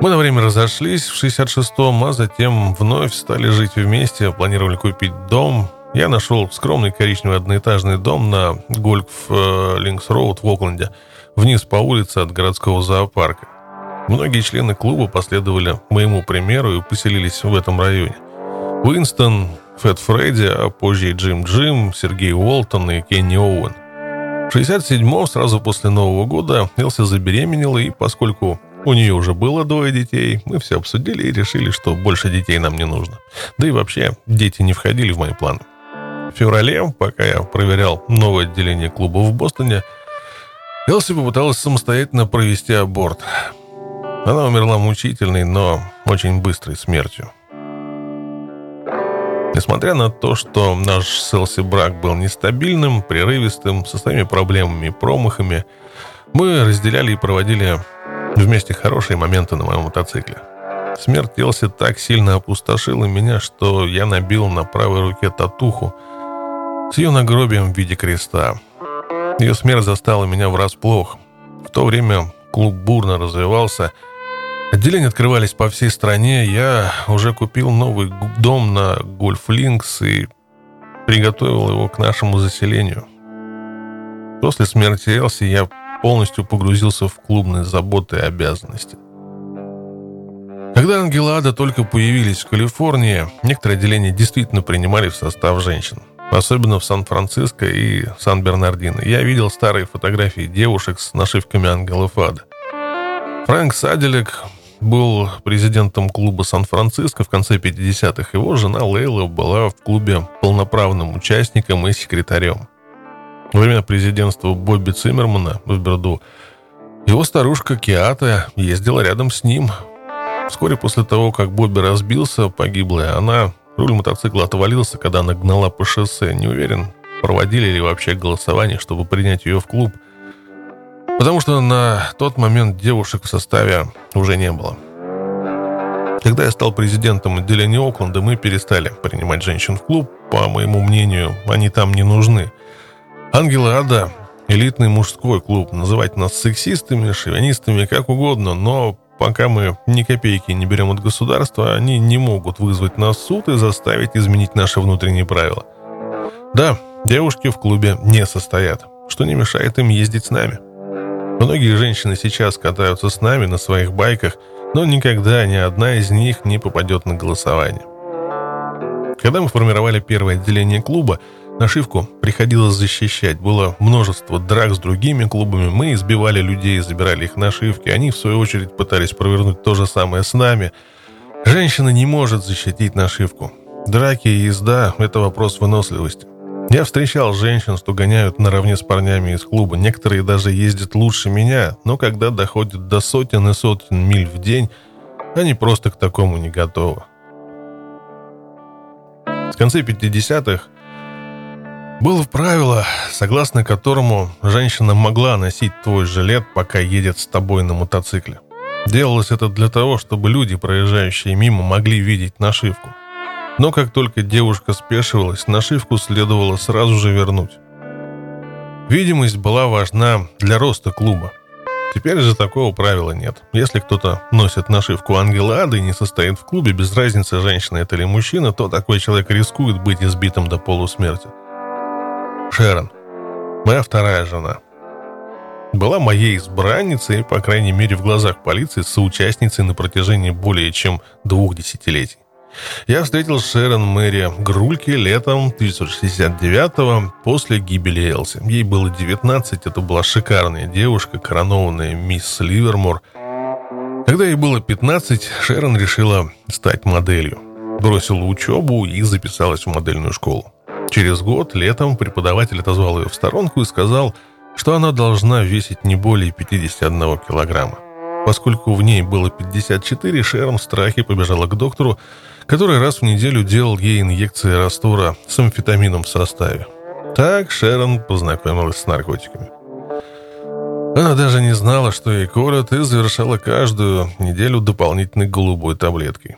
A: Мы на время разошлись в 66-м, а затем вновь стали жить вместе, планировали купить дом. Я нашел скромный коричневый одноэтажный дом на Гольф э, Линкс Роуд в Окленде, вниз по улице от городского зоопарка. Многие члены клуба последовали моему примеру и поселились в этом районе. Уинстон, Фэт Фредди, а позже и Джим Джим, Сергей Уолтон и Кенни Оуэн. В 67-м, сразу после Нового года, Элси забеременела, и поскольку у нее уже было двое детей, мы все обсудили и решили, что больше детей нам не нужно. Да и вообще, дети не входили в мои планы. В феврале, пока я проверял новое отделение клуба в Бостоне, Элси попыталась самостоятельно провести аборт. Она умерла мучительной, но очень быстрой смертью. Несмотря на то, что наш с Элси брак был нестабильным, прерывистым, со своими проблемами и промахами, мы разделяли и проводили вместе хорошие моменты на моем мотоцикле. Смерть Элси так сильно опустошила меня, что я набил на правой руке татуху с ее нагробием в виде креста. Ее смерть застала меня врасплох. В то время клуб бурно развивался – Отделения открывались по всей стране. Я уже купил новый дом на Гольф Линкс и приготовил его к нашему заселению. После смерти Элси я полностью погрузился в клубные заботы и обязанности. Когда Ангелада только появились в Калифорнии, некоторые отделения действительно принимали в состав женщин. Особенно в Сан-Франциско и Сан-Бернардино. Я видел старые фотографии девушек с нашивками ангелов ада. Фрэнк Саделек был президентом клуба Сан-Франциско в конце 50-х. Его жена Лейла была в клубе полноправным участником и секретарем. Во время президентства Бобби Циммермана в Берду его старушка Киата ездила рядом с ним. Вскоре после того, как Бобби разбился, погибла она. Руль мотоцикла отвалился, когда она гнала по шоссе. Не уверен, проводили ли вообще голосование, чтобы принять ее в клуб – Потому что на тот момент девушек в составе уже не было. Когда я стал президентом отделения Окленда, мы перестали принимать женщин в клуб. По моему мнению, они там не нужны. Ангелы Ада – элитный мужской клуб. Называть нас сексистами, шовинистами, как угодно, но пока мы ни копейки не берем от государства, они не могут вызвать нас в суд и заставить изменить наши внутренние правила. Да, девушки в клубе не состоят, что не мешает им ездить с нами – Многие женщины сейчас катаются с нами на своих байках, но никогда ни одна из них не попадет на голосование. Когда мы формировали первое отделение клуба, нашивку приходилось защищать. Было множество драк с другими клубами. Мы избивали людей, забирали их нашивки. Они, в свою очередь, пытались провернуть то же самое с нами. Женщина не может защитить нашивку. Драки и езда – это вопрос выносливости. Я встречал женщин, что гоняют наравне с парнями из клуба. Некоторые даже ездят лучше меня, но когда доходят до сотен и сотен миль в день, они просто к такому не готовы. В конце 50-х было правило, согласно которому женщина могла носить твой жилет, пока едет с тобой на мотоцикле. Делалось это для того, чтобы люди, проезжающие мимо, могли видеть нашивку. Но как только девушка спешивалась, нашивку следовало сразу же вернуть. Видимость была важна для роста клуба. Теперь же такого правила нет. Если кто-то носит нашивку Ангела Ады и не состоит в клубе, без разницы, женщина это или мужчина, то такой человек рискует быть избитым до полусмерти. Шерон, моя вторая жена, была моей избранницей по крайней мере, в глазах полиции соучастницей на протяжении более чем двух десятилетий. Я встретил Шерон Мэри Грульки летом 1969-го после гибели Элси. Ей было 19, это была шикарная девушка, коронованная мисс Ливермор. Когда ей было 15, Шерон решила стать моделью. Бросила учебу и записалась в модельную школу. Через год, летом, преподаватель отозвал ее в сторонку и сказал, что она должна весить не более 51 килограмма. Поскольку в ней было 54, Шерон в страхе побежала к доктору, который раз в неделю делал ей инъекции раствора с амфетамином в составе. Так Шерон познакомилась с наркотиками. Она даже не знала, что ей колят, и завершала каждую неделю дополнительной голубой таблеткой.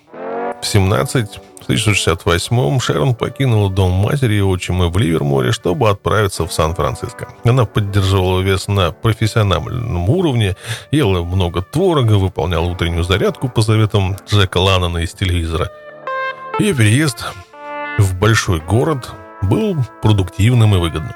A: В 17, в 1968-м Шерон покинула дом матери и отчима в Ливерморе, чтобы отправиться в Сан-Франциско. Она поддерживала вес на профессиональном уровне, ела много творога, выполняла утреннюю зарядку по советам Джека Ланнона из телевизора – ее переезд в большой город был продуктивным и выгодным.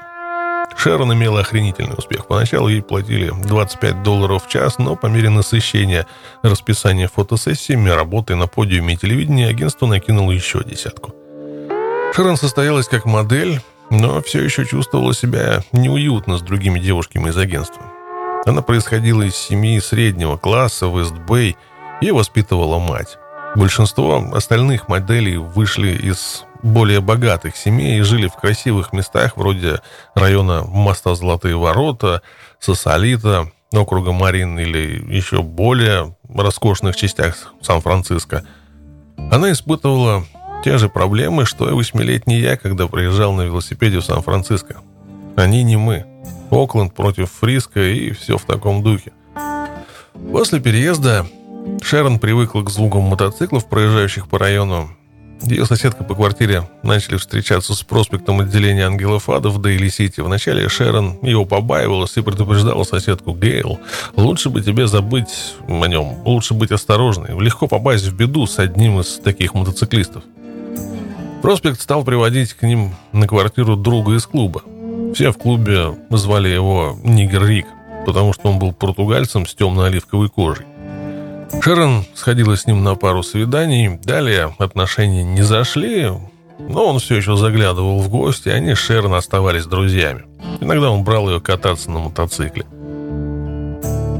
A: Шерон имела охренительный успех. Поначалу ей платили 25 долларов в час, но по мере насыщения расписания фотосессиями, работы на подиуме и телевидении, агентство накинуло еще десятку. Шерон состоялась как модель, но все еще чувствовала себя неуютно с другими девушками из агентства. Она происходила из семьи среднего класса в Эст-Бэй и воспитывала мать. Большинство остальных моделей вышли из более богатых семей и жили в красивых местах вроде района моста Золотые ворота, Сосолита, округа Марин или еще более роскошных частях Сан-Франциско. Она испытывала те же проблемы, что и восьмилетний я, когда приезжал на велосипеде в Сан-Франциско. Они не мы. Окленд против Фриска и все в таком духе. После переезда Шерон привыкла к звукам мотоциклов, проезжающих по району. Ее соседка по квартире начали встречаться с проспектом отделения Ангелов Ада в Дейли-Сити. Вначале Шерон его побаивалась и предупреждала соседку Гейл. «Лучше бы тебе забыть о нем, лучше быть осторожной. Легко попасть в беду с одним из таких мотоциклистов». Проспект стал приводить к ним на квартиру друга из клуба. Все в клубе звали его Нигер Рик, потому что он был португальцем с темно-оливковой кожей. Шерон сходила с ним на пару свиданий, далее отношения не зашли, но он все еще заглядывал в гости, и они с Шерон оставались друзьями. Иногда он брал ее кататься на мотоцикле.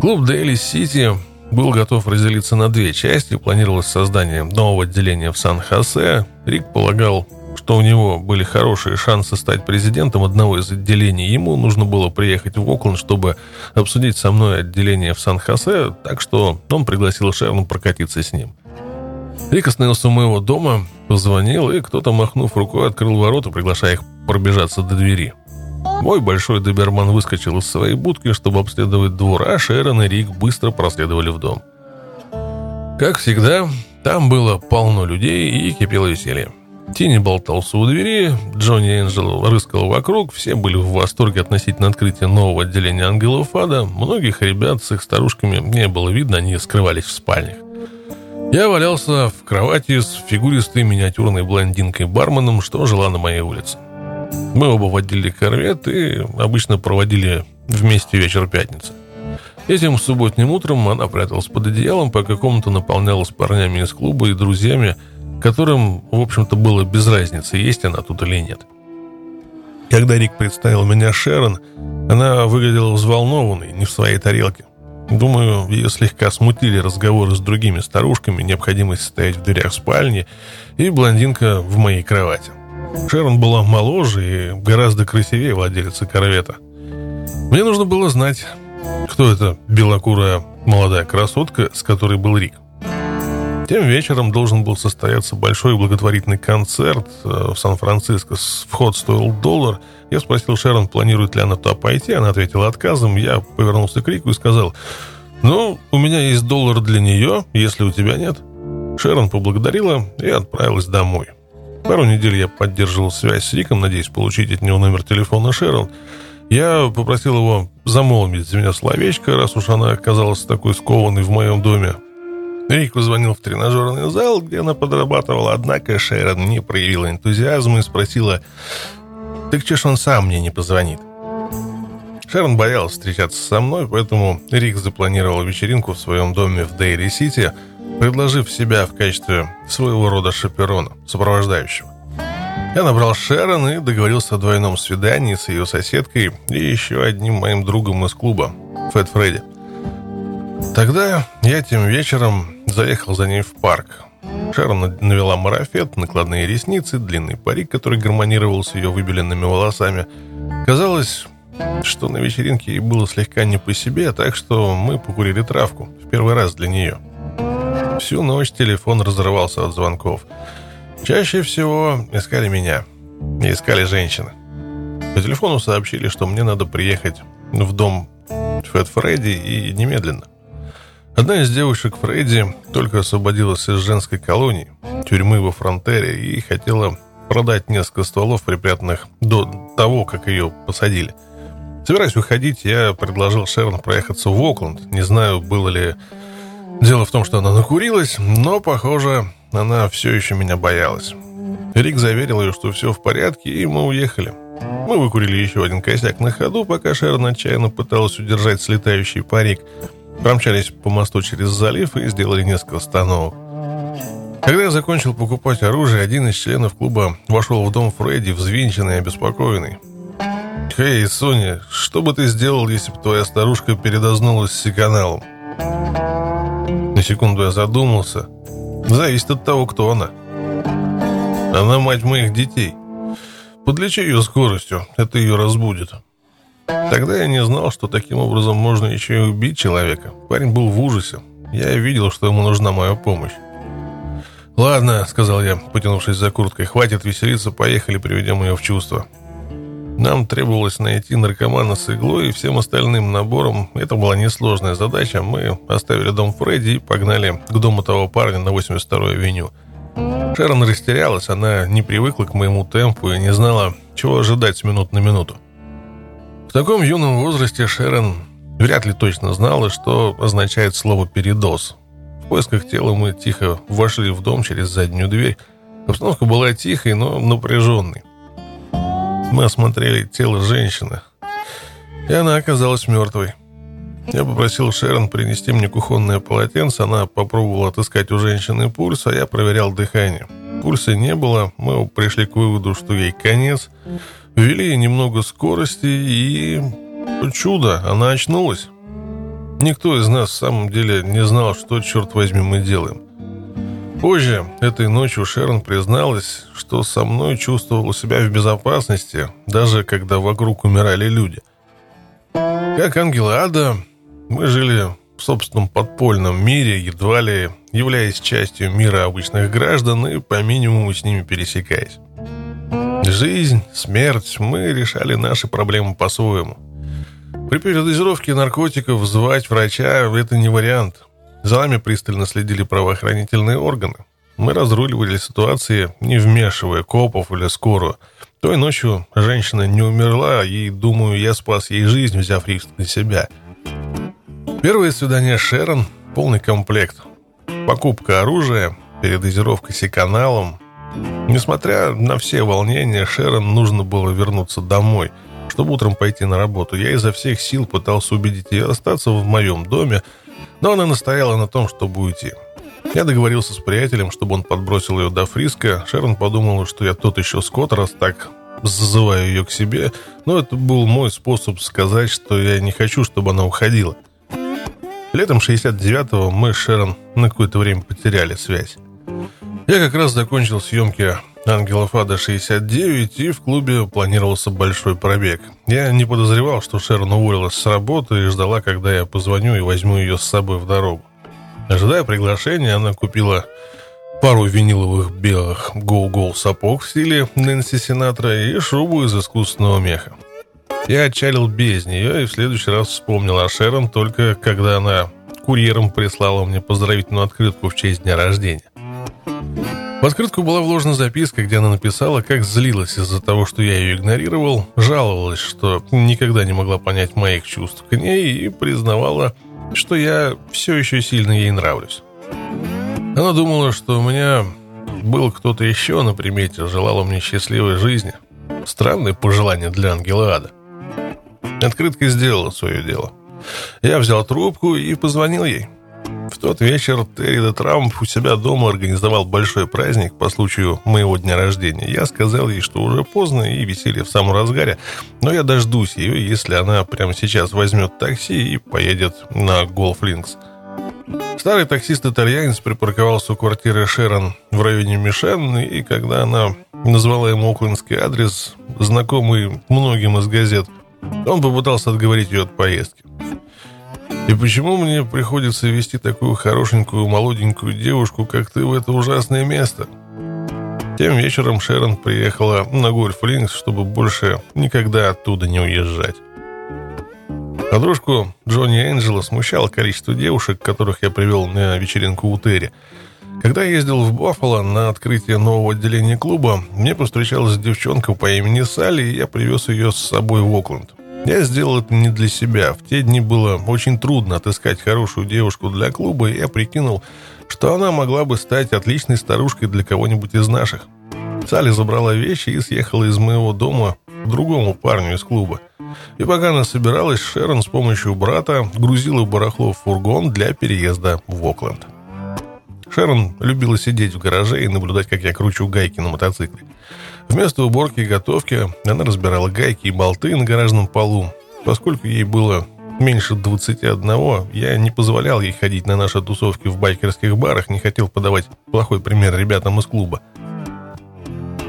A: Клуб Дейли Сити был готов разделиться на две части. Планировалось создание нового отделения в Сан-Хосе. Рик полагал, что у него были хорошие шансы стать президентом одного из отделений. Ему нужно было приехать в Окленд, чтобы обсудить со мной отделение в Сан-Хосе, так что он пригласил Шерну прокатиться с ним. Рик остановился у моего дома, позвонил, и кто-то, махнув рукой, открыл ворота, приглашая их пробежаться до двери. Мой большой доберман выскочил из своей будки, чтобы обследовать двор, а Шерон и Рик быстро проследовали в дом. Как всегда, там было полно людей и кипело веселье. Тини болтался у двери, Джонни Энджел рыскал вокруг, все были в восторге относительно открытия нового отделения ангелов ада. Многих ребят с их старушками не было видно, они скрывались в спальнях. Я валялся в кровати с фигуристой миниатюрной блондинкой-барменом, что жила на моей улице. Мы оба водили корвет и обычно проводили вместе вечер пятницы. Этим субботним утром она пряталась под одеялом, пока комната наполнялась парнями из клуба и друзьями, которым, в общем-то, было без разницы, есть она тут или нет. Когда Рик представил меня Шерон, она выглядела взволнованной, не в своей тарелке. Думаю, ее слегка смутили разговоры с другими старушками, необходимость стоять в дверях спальни и блондинка в моей кровати. Шерон была моложе и гораздо красивее владелицы корвета. Мне нужно было знать, кто эта белокурая молодая красотка, с которой был Рик. Тем вечером должен был состояться большой благотворительный концерт э, в Сан-Франциско. Вход стоил доллар. Я спросил Шерон, планирует ли она туда пойти. Она ответила отказом. Я повернулся к Рику и сказал, «Ну, у меня есть доллар для нее, если у тебя нет». Шерон поблагодарила и отправилась домой. Пару недель я поддерживал связь с Риком, надеясь получить от него номер телефона Шерон. Я попросил его замолвить за меня словечко, раз уж она оказалась такой скованной в моем доме. Рик позвонил в тренажерный зал, где она подрабатывала, однако Шерон не проявила энтузиазма и спросила, «Так че ж он сам мне не позвонит?» Шерон боялась встречаться со мной, поэтому Рик запланировал вечеринку в своем доме в Дейри-Сити, предложив себя в качестве своего рода шаперона, сопровождающего. Я набрал Шерон и договорился о двойном свидании с ее соседкой и еще одним моим другом из клуба, Фэт Фредди. Тогда я тем вечером заехал за ней в парк. Шерон навела марафет, накладные ресницы, длинный парик, который гармонировал с ее выбеленными волосами. Казалось, что на вечеринке ей было слегка не по себе, так что мы покурили травку. В первый раз для нее. Всю ночь телефон разрывался от звонков. Чаще всего искали меня. И искали женщины. По телефону сообщили, что мне надо приехать в дом Фэт Фредди и немедленно. Одна из девушек Фредди только освободилась из женской колонии, тюрьмы во Фронтере, и хотела продать несколько стволов, припрятанных до того, как ее посадили. Собираясь уходить, я предложил Шерон проехаться в Окленд. Не знаю, было ли дело в том, что она накурилась, но, похоже, она все еще меня боялась. Рик заверил ее, что все в порядке, и мы уехали. Мы выкурили еще один косяк на ходу, пока Шерон отчаянно пыталась удержать слетающий парик – Промчались по мосту через залив и сделали несколько остановок. Когда я закончил покупать оружие, один из членов клуба вошел в дом Фредди, взвинченный и обеспокоенный. «Хей, Соня, что бы ты сделал, если бы твоя старушка передознулась с каналом?» На секунду я задумался. Зависит от того, кто она. Она мать моих детей. Подлечи ее скоростью, это ее разбудит. Тогда я не знал, что таким образом можно еще и убить человека. Парень был в ужасе. Я видел, что ему нужна моя помощь. «Ладно», — сказал я, потянувшись за курткой, — «хватит веселиться, поехали, приведем ее в чувство». Нам требовалось найти наркомана с иглой и всем остальным набором. Это была несложная задача. Мы оставили дом Фредди и погнали к дому того парня на 82-й авеню. Шерон растерялась, она не привыкла к моему темпу и не знала, чего ожидать с минут на минуту. В таком юном возрасте Шерон вряд ли точно знала, что означает слово «передоз». В поисках тела мы тихо вошли в дом через заднюю дверь. Обстановка была тихой, но напряженной. Мы осмотрели тело женщины, и она оказалась мертвой. Я попросил Шерон принести мне кухонное полотенце. Она попробовала отыскать у женщины пульс, а я проверял дыхание. Пульса не было. Мы пришли к выводу, что ей конец. Ввели немного скорости и... Чудо, она очнулась. Никто из нас в самом деле не знал, что, черт возьми, мы делаем. Позже, этой ночью, Шерон призналась, что со мной чувствовала себя в безопасности, даже когда вокруг умирали люди. Как ангелы ада, мы жили в собственном подпольном мире, едва ли являясь частью мира обычных граждан и по минимуму с ними пересекаясь. Жизнь, смерть, мы решали наши проблемы по-своему. При передозировке наркотиков звать врача – это не вариант. За нами пристально следили правоохранительные органы. Мы разруливали ситуации, не вмешивая копов или скорую. Той ночью женщина не умерла, и, думаю, я спас ей жизнь, взяв риск на себя – Первое свидание Шерон – полный комплект. Покупка оружия, передозировка каналом. Несмотря на все волнения, Шерон нужно было вернуться домой, чтобы утром пойти на работу. Я изо всех сил пытался убедить ее остаться в моем доме, но она настояла на том, чтобы уйти. Я договорился с приятелем, чтобы он подбросил ее до Фриска. Шерон подумала, что я тот еще скот, раз так зазываю ее к себе. Но это был мой способ сказать, что я не хочу, чтобы она уходила. Летом 69-го мы с Шерон на какое-то время потеряли связь. Я как раз закончил съемки «Ангелов Ада 69» и в клубе планировался большой пробег. Я не подозревал, что Шерон уволилась с работы и ждала, когда я позвоню и возьму ее с собой в дорогу. Ожидая приглашения, она купила пару виниловых белых гоу-гоу сапог в стиле Нэнси Синатра и шубу из искусственного меха. Я отчалил без нее и в следующий раз вспомнил о Шерон только когда она курьером прислала мне поздравительную открытку в честь дня рождения. В открытку была вложена записка, где она написала, как злилась из-за того, что я ее игнорировал, жаловалась, что никогда не могла понять моих чувств к ней и признавала, что я все еще сильно ей нравлюсь. Она думала, что у меня был кто-то еще на примете, желала мне счастливой жизни. Странное пожелание для ангела ада. Открытка сделала свое дело. Я взял трубку и позвонил ей. В тот вечер Терри Трамп у себя дома организовал большой праздник по случаю моего дня рождения. Я сказал ей, что уже поздно и веселье в самом разгаре, но я дождусь ее, если она прямо сейчас возьмет такси и поедет на Голф Линкс. Старый таксист-итальянец припарковался у квартиры Шерон в районе Мишен, и когда она назвала ему оклендский адрес, знакомый многим из газет, он попытался отговорить ее от поездки. И почему мне приходится вести такую хорошенькую молоденькую девушку, как ты, в это ужасное место? Тем вечером Шерон приехала на Гольф Линкс, чтобы больше никогда оттуда не уезжать. Подружку Джонни Энджела смущало количество девушек, которых я привел на вечеринку у Терри. Когда я ездил в Баффало на открытие нового отделения клуба, мне повстречалась девчонка по имени Салли, и я привез ее с собой в Окленд. Я сделал это не для себя. В те дни было очень трудно отыскать хорошую девушку для клуба, и я прикинул, что она могла бы стать отличной старушкой для кого-нибудь из наших. Салли забрала вещи и съехала из моего дома к другому парню из клуба. И пока она собиралась, Шерон с помощью брата грузила барахло в фургон для переезда в Окленд. Шерон любила сидеть в гараже и наблюдать, как я кручу гайки на мотоцикле. Вместо уборки и готовки она разбирала гайки и болты на гаражном полу. Поскольку ей было меньше 21, я не позволял ей ходить на наши тусовки в байкерских барах, не хотел подавать плохой пример ребятам из клуба.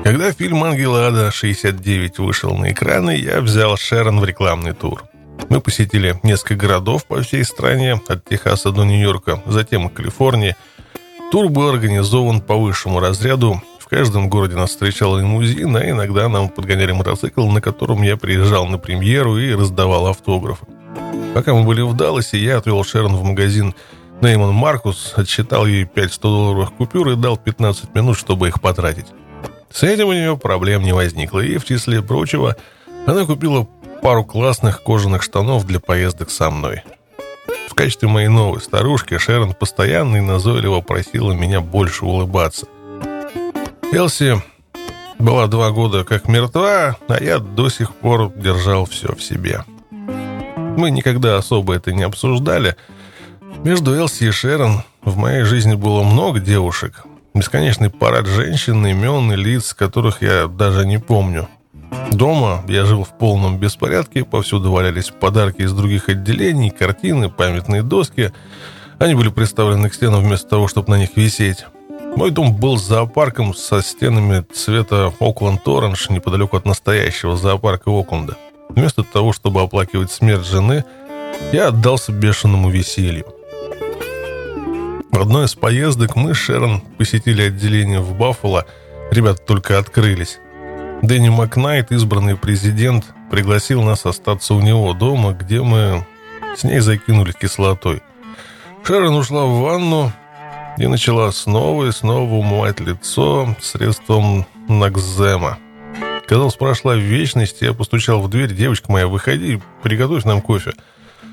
A: Когда фильм «Ангела Ада 69» вышел на экраны, я взял Шерон в рекламный тур. Мы посетили несколько городов по всей стране, от Техаса до Нью-Йорка, затем Калифорнии. Тур был организован по высшему разряду. Каждом городе нас встречал лимузин, а иногда нам подгоняли мотоцикл, на котором я приезжал на премьеру и раздавал автографы. Пока мы были в Далласе, я отвел Шерон в магазин Нейман Маркус, отсчитал ей 5 100-долларовых купюр и дал 15 минут, чтобы их потратить. С этим у нее проблем не возникло, и, в числе прочего, она купила пару классных кожаных штанов для поездок со мной. В качестве моей новой старушки Шерон постоянно и назойливо просила меня больше улыбаться. Элси была два года как мертва, а я до сих пор держал все в себе. Мы никогда особо это не обсуждали. Между Элси и Шерон в моей жизни было много девушек, Бесконечный парад женщин, имен и лиц, которых я даже не помню. Дома я жил в полном беспорядке, повсюду валялись подарки из других отделений, картины, памятные доски. Они были представлены к стенам вместо того, чтобы на них висеть. Мой дом был зоопарком со стенами цвета Окленд Оранж неподалеку от настоящего зоопарка Окленда. Вместо того, чтобы оплакивать смерть жены, я отдался бешеному веселью. В одной из поездок мы с Шерон посетили отделение в Баффало. Ребята только открылись. Дэнни Макнайт, избранный президент, пригласил нас остаться у него дома, где мы с ней закинули кислотой. Шерон ушла в ванну и начала снова и снова умывать лицо средством Накзема. Казалось, прошла вечность, я постучал в дверь. «Девочка моя, выходи, приготовь нам кофе».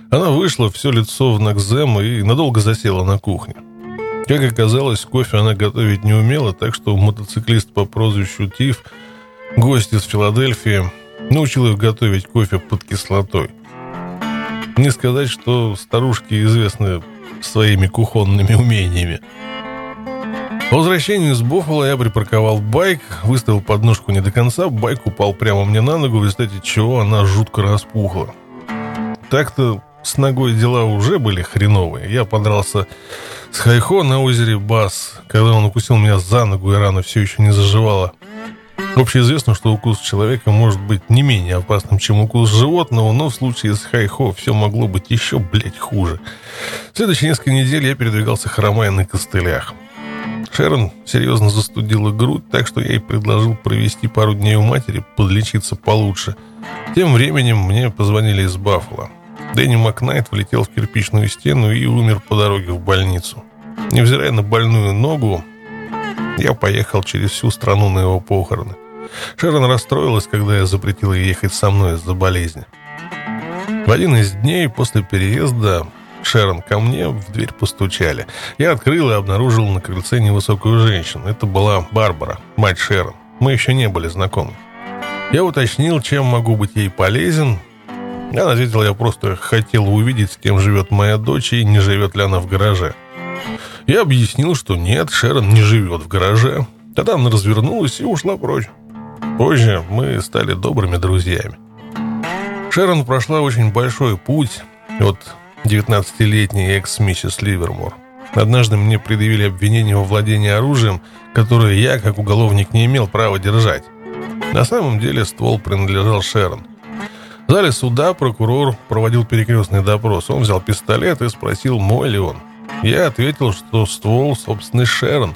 A: Она вышла, все лицо в Накзем и надолго засела на кухне. Как оказалось, кофе она готовить не умела, так что мотоциклист по прозвищу Тиф, гость из Филадельфии, научил их готовить кофе под кислотой. Не сказать, что старушки известны своими кухонными умениями. По возвращению из Боффала я припарковал байк, выставил подножку не до конца, байк упал прямо мне на ногу, в результате чего она жутко распухла. Так-то с ногой дела уже были хреновые. Я подрался с Хайхо на озере Бас, когда он укусил меня за ногу, и рана все еще не заживала. Общеизвестно, что укус человека может быть не менее опасным, чем укус животного, но в случае с Хайхо все могло быть еще, блядь, хуже. В следующие несколько недель я передвигался хромая на костылях. Шерон серьезно застудила грудь, так что я ей предложил провести пару дней у матери, подлечиться получше. Тем временем мне позвонили из Баффала. Дэнни Макнайт влетел в кирпичную стену и умер по дороге в больницу. Невзирая на больную ногу, я поехал через всю страну на его похороны. Шерон расстроилась, когда я запретил ей ехать со мной из-за болезни. В один из дней после переезда Шерон ко мне в дверь постучали. Я открыл и обнаружил на крыльце невысокую женщину. Это была Барбара, мать Шерон. Мы еще не были знакомы. Я уточнил, чем могу быть ей полезен, она ответила, я просто хотел увидеть, с кем живет моя дочь и не живет ли она в гараже. Я объяснил, что нет, Шерон не живет в гараже. Тогда она развернулась и ушла прочь. Позже мы стали добрыми друзьями. Шерон прошла очень большой путь от 19-летней экс-миссис Ливермор. Однажды мне предъявили обвинение во владении оружием, которое я, как уголовник, не имел права держать. На самом деле ствол принадлежал Шерон – в зале суда прокурор проводил перекрестный допрос. Он взял пистолет и спросил, мой ли он. Я ответил, что ствол собственный Шерон.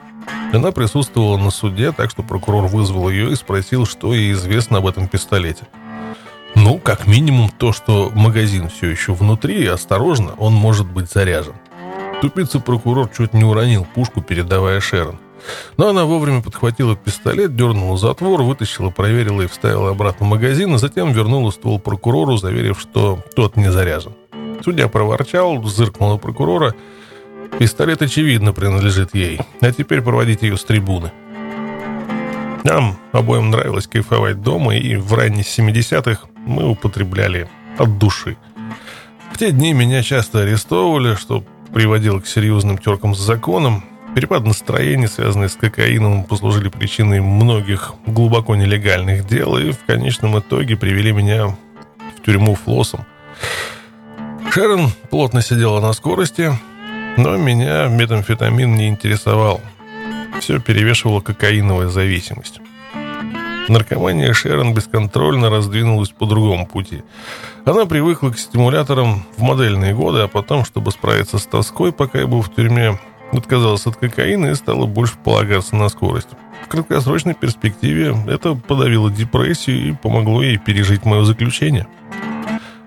A: Она присутствовала на суде, так что прокурор вызвал ее и спросил, что ей известно об этом пистолете. Ну, как минимум то, что магазин все еще внутри, и осторожно, он может быть заряжен. Тупица прокурор чуть не уронил пушку, передавая Шерон. Но она вовремя подхватила пистолет, дернула затвор, вытащила, проверила и вставила обратно в магазин, а затем вернула ствол прокурору, заверив, что тот не заряжен. Судья проворчал, зыркнул на прокурора. Пистолет, очевидно, принадлежит ей. А теперь проводите ее с трибуны. Нам обоим нравилось кайфовать дома, и в ранних 70-х мы употребляли от души. В те дни меня часто арестовывали, что приводило к серьезным теркам с законом. Перепад настроения, связанный с кокаином, послужили причиной многих глубоко нелегальных дел и в конечном итоге привели меня в тюрьму флоссом. Шерон плотно сидела на скорости, но меня метамфетамин не интересовал. Все перевешивала кокаиновая зависимость. Наркомания Шерон бесконтрольно раздвинулась по другому пути. Она привыкла к стимуляторам в модельные годы, а потом, чтобы справиться с тоской, пока я был в тюрьме, отказалась от кокаина и стала больше полагаться на скорость. В краткосрочной перспективе это подавило депрессию и помогло ей пережить мое заключение.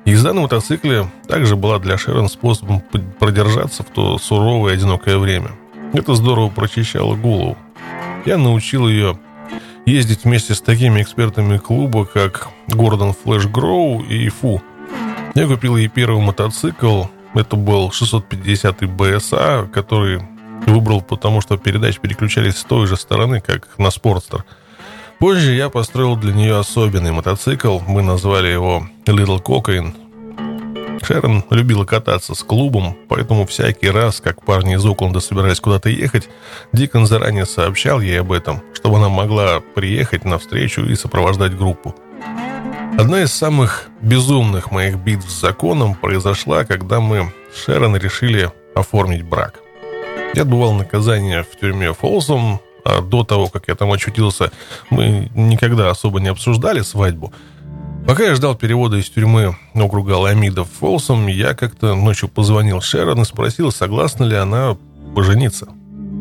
A: Езда на мотоцикле также была для Шерон способом продержаться в то суровое и одинокое время. Это здорово прочищало голову. Я научил ее ездить вместе с такими экспертами клуба, как Гордон Флэш Гроу и Фу. Я купил ей первый мотоцикл. Это был 650 BSA, который выбрал потому, что передачи переключались с той же стороны, как на Спортстер. Позже я построил для нее особенный мотоцикл. Мы назвали его Little Cocaine. Шерон любила кататься с клубом, поэтому всякий раз, как парни из Окленда собирались куда-то ехать, Дикон заранее сообщал ей об этом, чтобы она могла приехать на встречу и сопровождать группу. Одна из самых безумных моих битв с законом произошла, когда мы с Шерон решили оформить брак. Я отбывал наказание в тюрьме Фолсом, а до того, как я там очутился, мы никогда особо не обсуждали свадьбу – Пока я ждал перевода из тюрьмы округа Ламида в Фолсом, я как-то ночью позвонил Шерон и спросил, согласна ли она пожениться.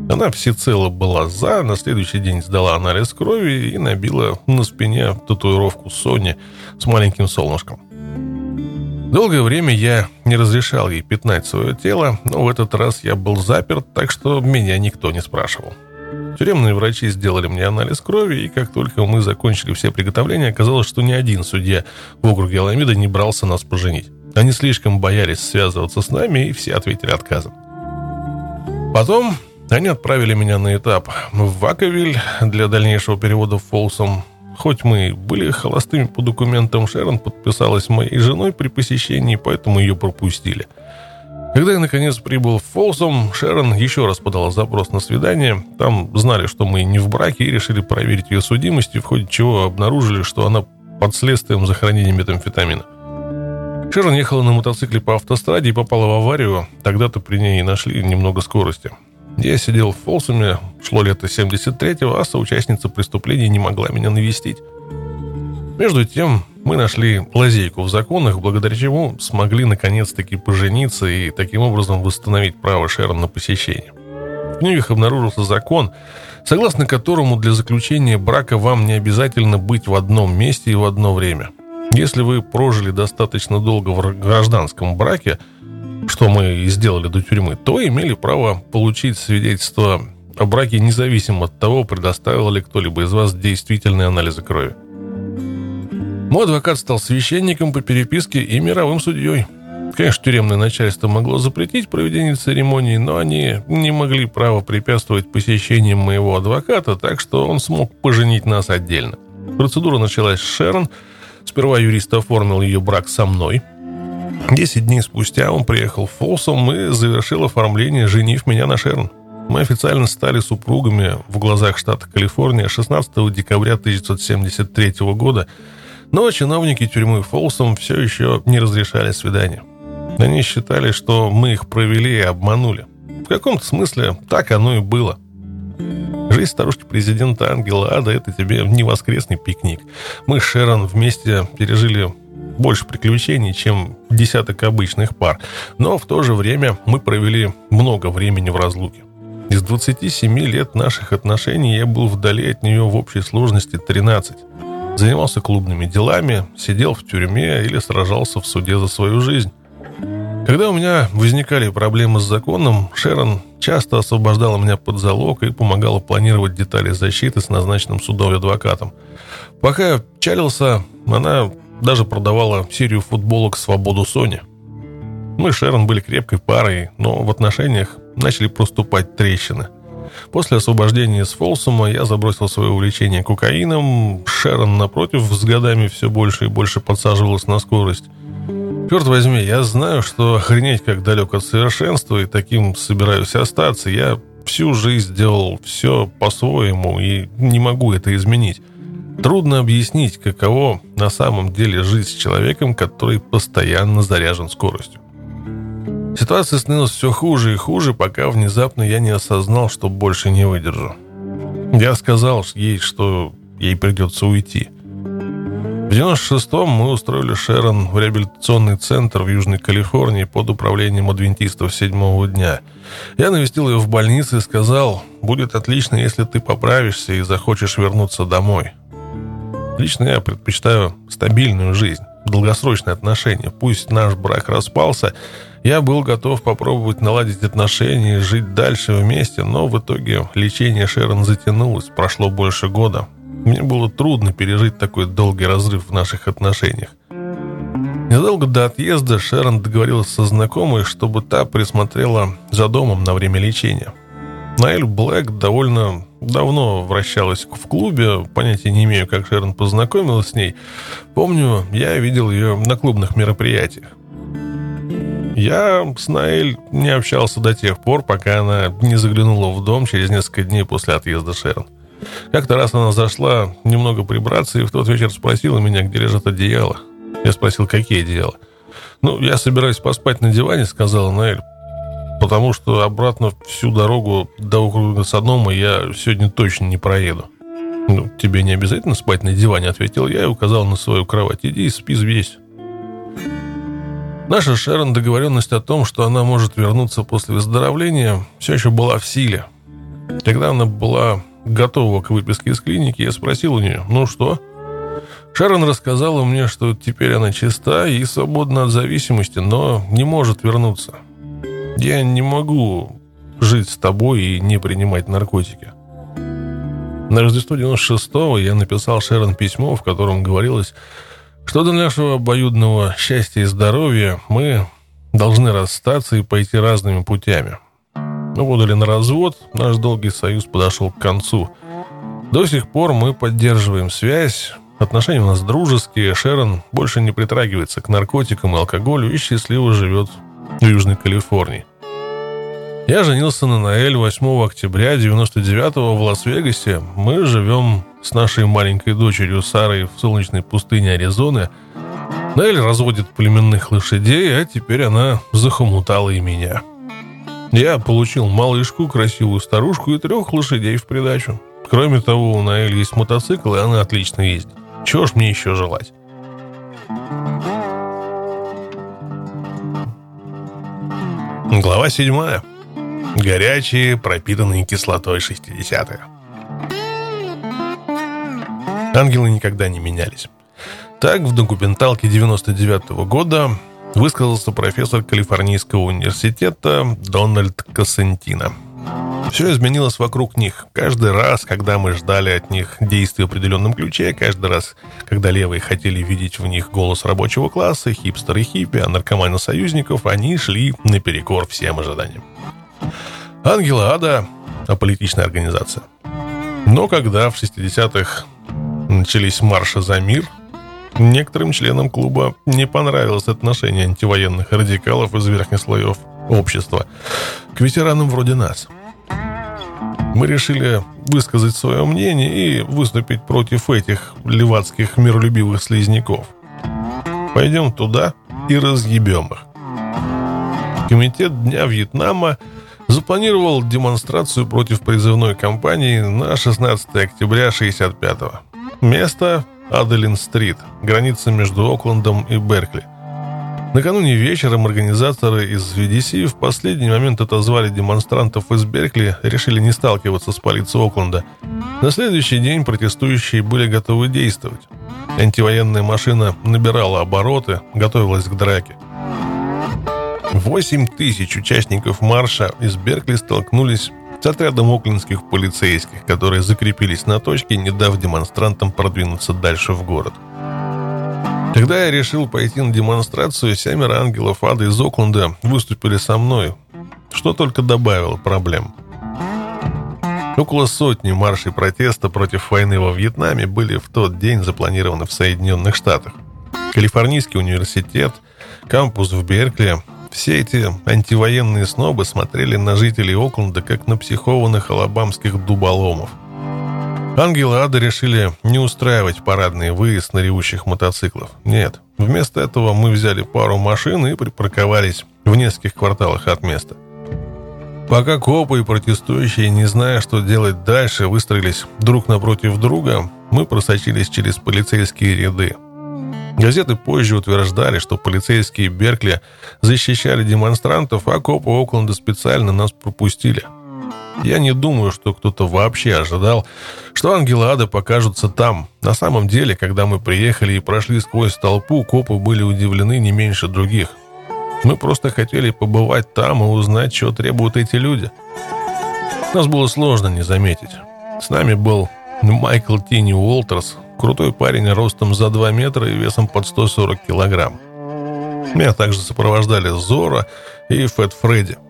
A: Она всецело была за, на следующий день сдала анализ крови и набила на спине татуировку Сони с маленьким солнышком. Долгое время я не разрешал ей пятнать свое тело, но в этот раз я был заперт, так что меня никто не спрашивал. Тюремные врачи сделали мне анализ крови, и как только мы закончили все приготовления, оказалось, что ни один судья в округе Аламида не брался нас поженить. Они слишком боялись связываться с нами, и все ответили отказом. Потом они отправили меня на этап в Ваковиль для дальнейшего перевода в Фолсом. Хоть мы были холостыми по документам, Шерон подписалась моей женой при посещении, поэтому ее пропустили – когда я, наконец, прибыл в Фолсом, Шерон еще раз подала запрос на свидание. Там знали, что мы не в браке, и решили проверить ее судимость, в ходе чего обнаружили, что она под следствием за хранение метамфетамина. Шерон ехала на мотоцикле по автостраде и попала в аварию. Тогда-то при ней и нашли немного скорости. Я сидел в Фолсуме, шло лето 73-го, а соучастница преступления не могла меня навестить. Между тем, мы нашли лазейку в законах, благодаря чему смогли наконец-таки пожениться и таким образом восстановить право Шерон на посещение. В книгах обнаружился закон, согласно которому для заключения брака вам не обязательно быть в одном месте и в одно время. Если вы прожили достаточно долго в гражданском браке, что мы и сделали до тюрьмы, то имели право получить свидетельство о браке независимо от того, предоставил ли кто-либо из вас действительные анализы крови. Мой адвокат стал священником по переписке и мировым судьей. Конечно, тюремное начальство могло запретить проведение церемонии, но они не могли право препятствовать посещениям моего адвоката, так что он смог поженить нас отдельно. Процедура началась с Шерон. Сперва юрист оформил ее брак со мной. Десять дней спустя он приехал в Фолсом и завершил оформление, женив меня на Шерон. Мы официально стали супругами в глазах штата Калифорния 16 декабря 1973 года – но чиновники тюрьмы Фолсом все еще не разрешали свидания. Они считали, что мы их провели и обманули. В каком-то смысле так оно и было. Жизнь старушки президента Ангела Ада – это тебе не воскресный пикник. Мы с Шерон вместе пережили больше приключений, чем десяток обычных пар. Но в то же время мы провели много времени в разлуке. Из 27 лет наших отношений я был вдали от нее в общей сложности 13 занимался клубными делами, сидел в тюрьме или сражался в суде за свою жизнь. Когда у меня возникали проблемы с законом, Шерон часто освобождала меня под залог и помогала планировать детали защиты с назначенным судом адвокатом. Пока я чалился, она даже продавала серию футболок «Свободу Сони». Мы с Шерон были крепкой парой, но в отношениях начали проступать трещины – После освобождения с Фолсума я забросил свое увлечение кокаином. Шерон, напротив, с годами все больше и больше подсаживалась на скорость. Черт возьми, я знаю, что охренеть как далек от совершенства, и таким собираюсь остаться. Я всю жизнь делал все по-своему и не могу это изменить. Трудно объяснить, каково на самом деле жить с человеком, который постоянно заряжен скоростью. Ситуация становилась все хуже и хуже, пока внезапно я не осознал, что больше не выдержу. Я сказал ей, что ей придется уйти. В 96-м мы устроили Шерон в реабилитационный центр в Южной Калифорнии под управлением адвентистов седьмого дня. Я навестил ее в больнице и сказал, будет отлично, если ты поправишься и захочешь вернуться домой. Лично я предпочитаю стабильную жизнь, долгосрочные отношения. Пусть наш брак распался, я был готов попробовать наладить отношения и жить дальше вместе, но в итоге лечение Шерон затянулось, прошло больше года. Мне было трудно пережить такой долгий разрыв в наших отношениях. Незадолго до отъезда Шерон договорилась со знакомой, чтобы та присмотрела за домом на время лечения. Наэль Блэк довольно давно вращалась в клубе, понятия не имею, как Шерон познакомилась с ней. Помню, я видел ее на клубных мероприятиях. Я с Наэль не общался до тех пор, пока она не заглянула в дом через несколько дней после отъезда Шерон. Как-то раз она зашла немного прибраться и в тот вечер спросила меня, где лежат одеяло. Я спросил, какие одеяла. «Ну, я собираюсь поспать на диване», — сказала Наэль, потому что обратно всю дорогу до округа Содома я сегодня точно не проеду. «Ну, тебе не обязательно спать на диване», — ответил я и указал на свою кровать. «Иди и спи здесь». Наша Шерон договоренность о том, что она может вернуться после выздоровления, все еще была в силе. Когда она была готового к выписке из клиники, я спросил у нее, ну что? Шерон рассказала мне, что теперь она чиста и свободна от зависимости, но не может вернуться. Я не могу жить с тобой и не принимать наркотики. На Рождество 96-го я написал Шерон письмо, в котором говорилось, что для нашего обоюдного счастья и здоровья мы должны расстаться и пойти разными путями – мы подали на развод, наш долгий союз подошел к концу. До сих пор мы поддерживаем связь, отношения у нас дружеские, Шерон больше не притрагивается к наркотикам и алкоголю и счастливо живет в Южной Калифорнии. Я женился на Наэль 8 октября 99-го в Лас-Вегасе. Мы живем с нашей маленькой дочерью Сарой в солнечной пустыне Аризоны. Наэль разводит племенных лошадей, а теперь она захомутала и меня. Я получил малышку, красивую старушку и трех лошадей в придачу. Кроме того, у Наэль есть мотоцикл, и она отлично ездит. Чего ж мне еще желать? Глава седьмая. Горячие, пропитанные кислотой 60-е. Ангелы никогда не менялись. Так, в документалке 99 -го года высказался профессор Калифорнийского университета Дональд Кассентино. Все изменилось вокруг них. Каждый раз, когда мы ждали от них действий в определенном ключе, каждый раз, когда левые хотели видеть в них голос рабочего класса, хипстеры хиппи, а наркоманы союзников, они шли наперекор всем ожиданиям. Ангела Ада – аполитичная организация. Но когда в 60-х начались марши за мир – Некоторым членам клуба не понравилось отношение антивоенных радикалов из верхних слоев общества к ветеранам вроде нас. Мы решили высказать свое мнение и выступить против этих левацких миролюбивых слизняков. Пойдем туда и разъебем их. Комитет Дня Вьетнама запланировал демонстрацию против призывной кампании на 16 октября 65 -го. Место Аделин-стрит, граница между Оклендом и Беркли. Накануне вечером организаторы из VDC в последний момент отозвали демонстрантов из Беркли, решили не сталкиваться с полицией Окленда. На следующий день протестующие были готовы действовать. Антивоенная машина набирала обороты, готовилась к драке. 8 тысяч участников марша из Беркли столкнулись с отрядом оклендских полицейских, которые закрепились на точке, не дав демонстрантам продвинуться дальше в город. Когда я решил пойти на демонстрацию, семеро ангелов ада из Окленда выступили со мной, что только добавило проблем. Около сотни маршей протеста против войны во Вьетнаме были в тот день запланированы в Соединенных Штатах. Калифорнийский университет, кампус в Беркли, все эти антивоенные снобы смотрели на жителей Окленда как на психованных алабамских дуболомов. Ангелы Ада решили не устраивать парадный выезд на ревущих мотоциклов. Нет, вместо этого мы взяли пару машин и припарковались в нескольких кварталах от места. Пока копы и протестующие, не зная, что делать дальше, выстроились друг напротив друга, мы просочились через полицейские ряды. Газеты позже утверждали, что полицейские Беркли защищали демонстрантов, а копы Окленда специально нас пропустили – я не думаю, что кто-то вообще ожидал, что ангелы ада покажутся там. На самом деле, когда мы приехали и прошли сквозь толпу, копы были удивлены не меньше других. Мы просто хотели побывать там и узнать, что требуют эти люди. Нас было сложно не заметить. С нами был Майкл Тини Уолтерс, крутой парень ростом за 2 метра и весом под 140 килограмм. Меня также сопровождали Зора и Фэт Фредди –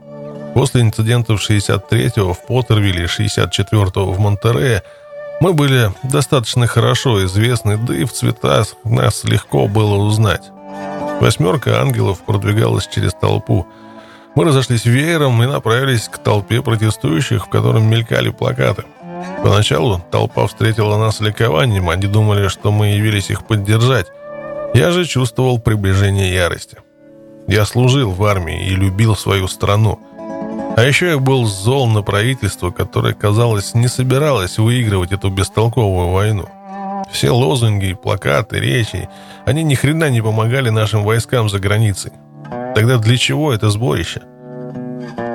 A: После инцидентов 63-го в Поттервилле и 64-го в Монтерее мы были достаточно хорошо известны, да и в цветах нас легко было узнать. Восьмерка ангелов продвигалась через толпу. Мы разошлись веером и направились к толпе протестующих, в котором мелькали плакаты. Поначалу толпа встретила нас ликованием, они думали, что мы явились их поддержать. Я же чувствовал приближение ярости. Я служил в армии и любил свою страну – а еще я был зол на правительство, которое, казалось, не собиралось выигрывать эту бестолковую войну. Все лозунги, плакаты, речи, они ни хрена не помогали нашим войскам за границей. Тогда для чего это сборище?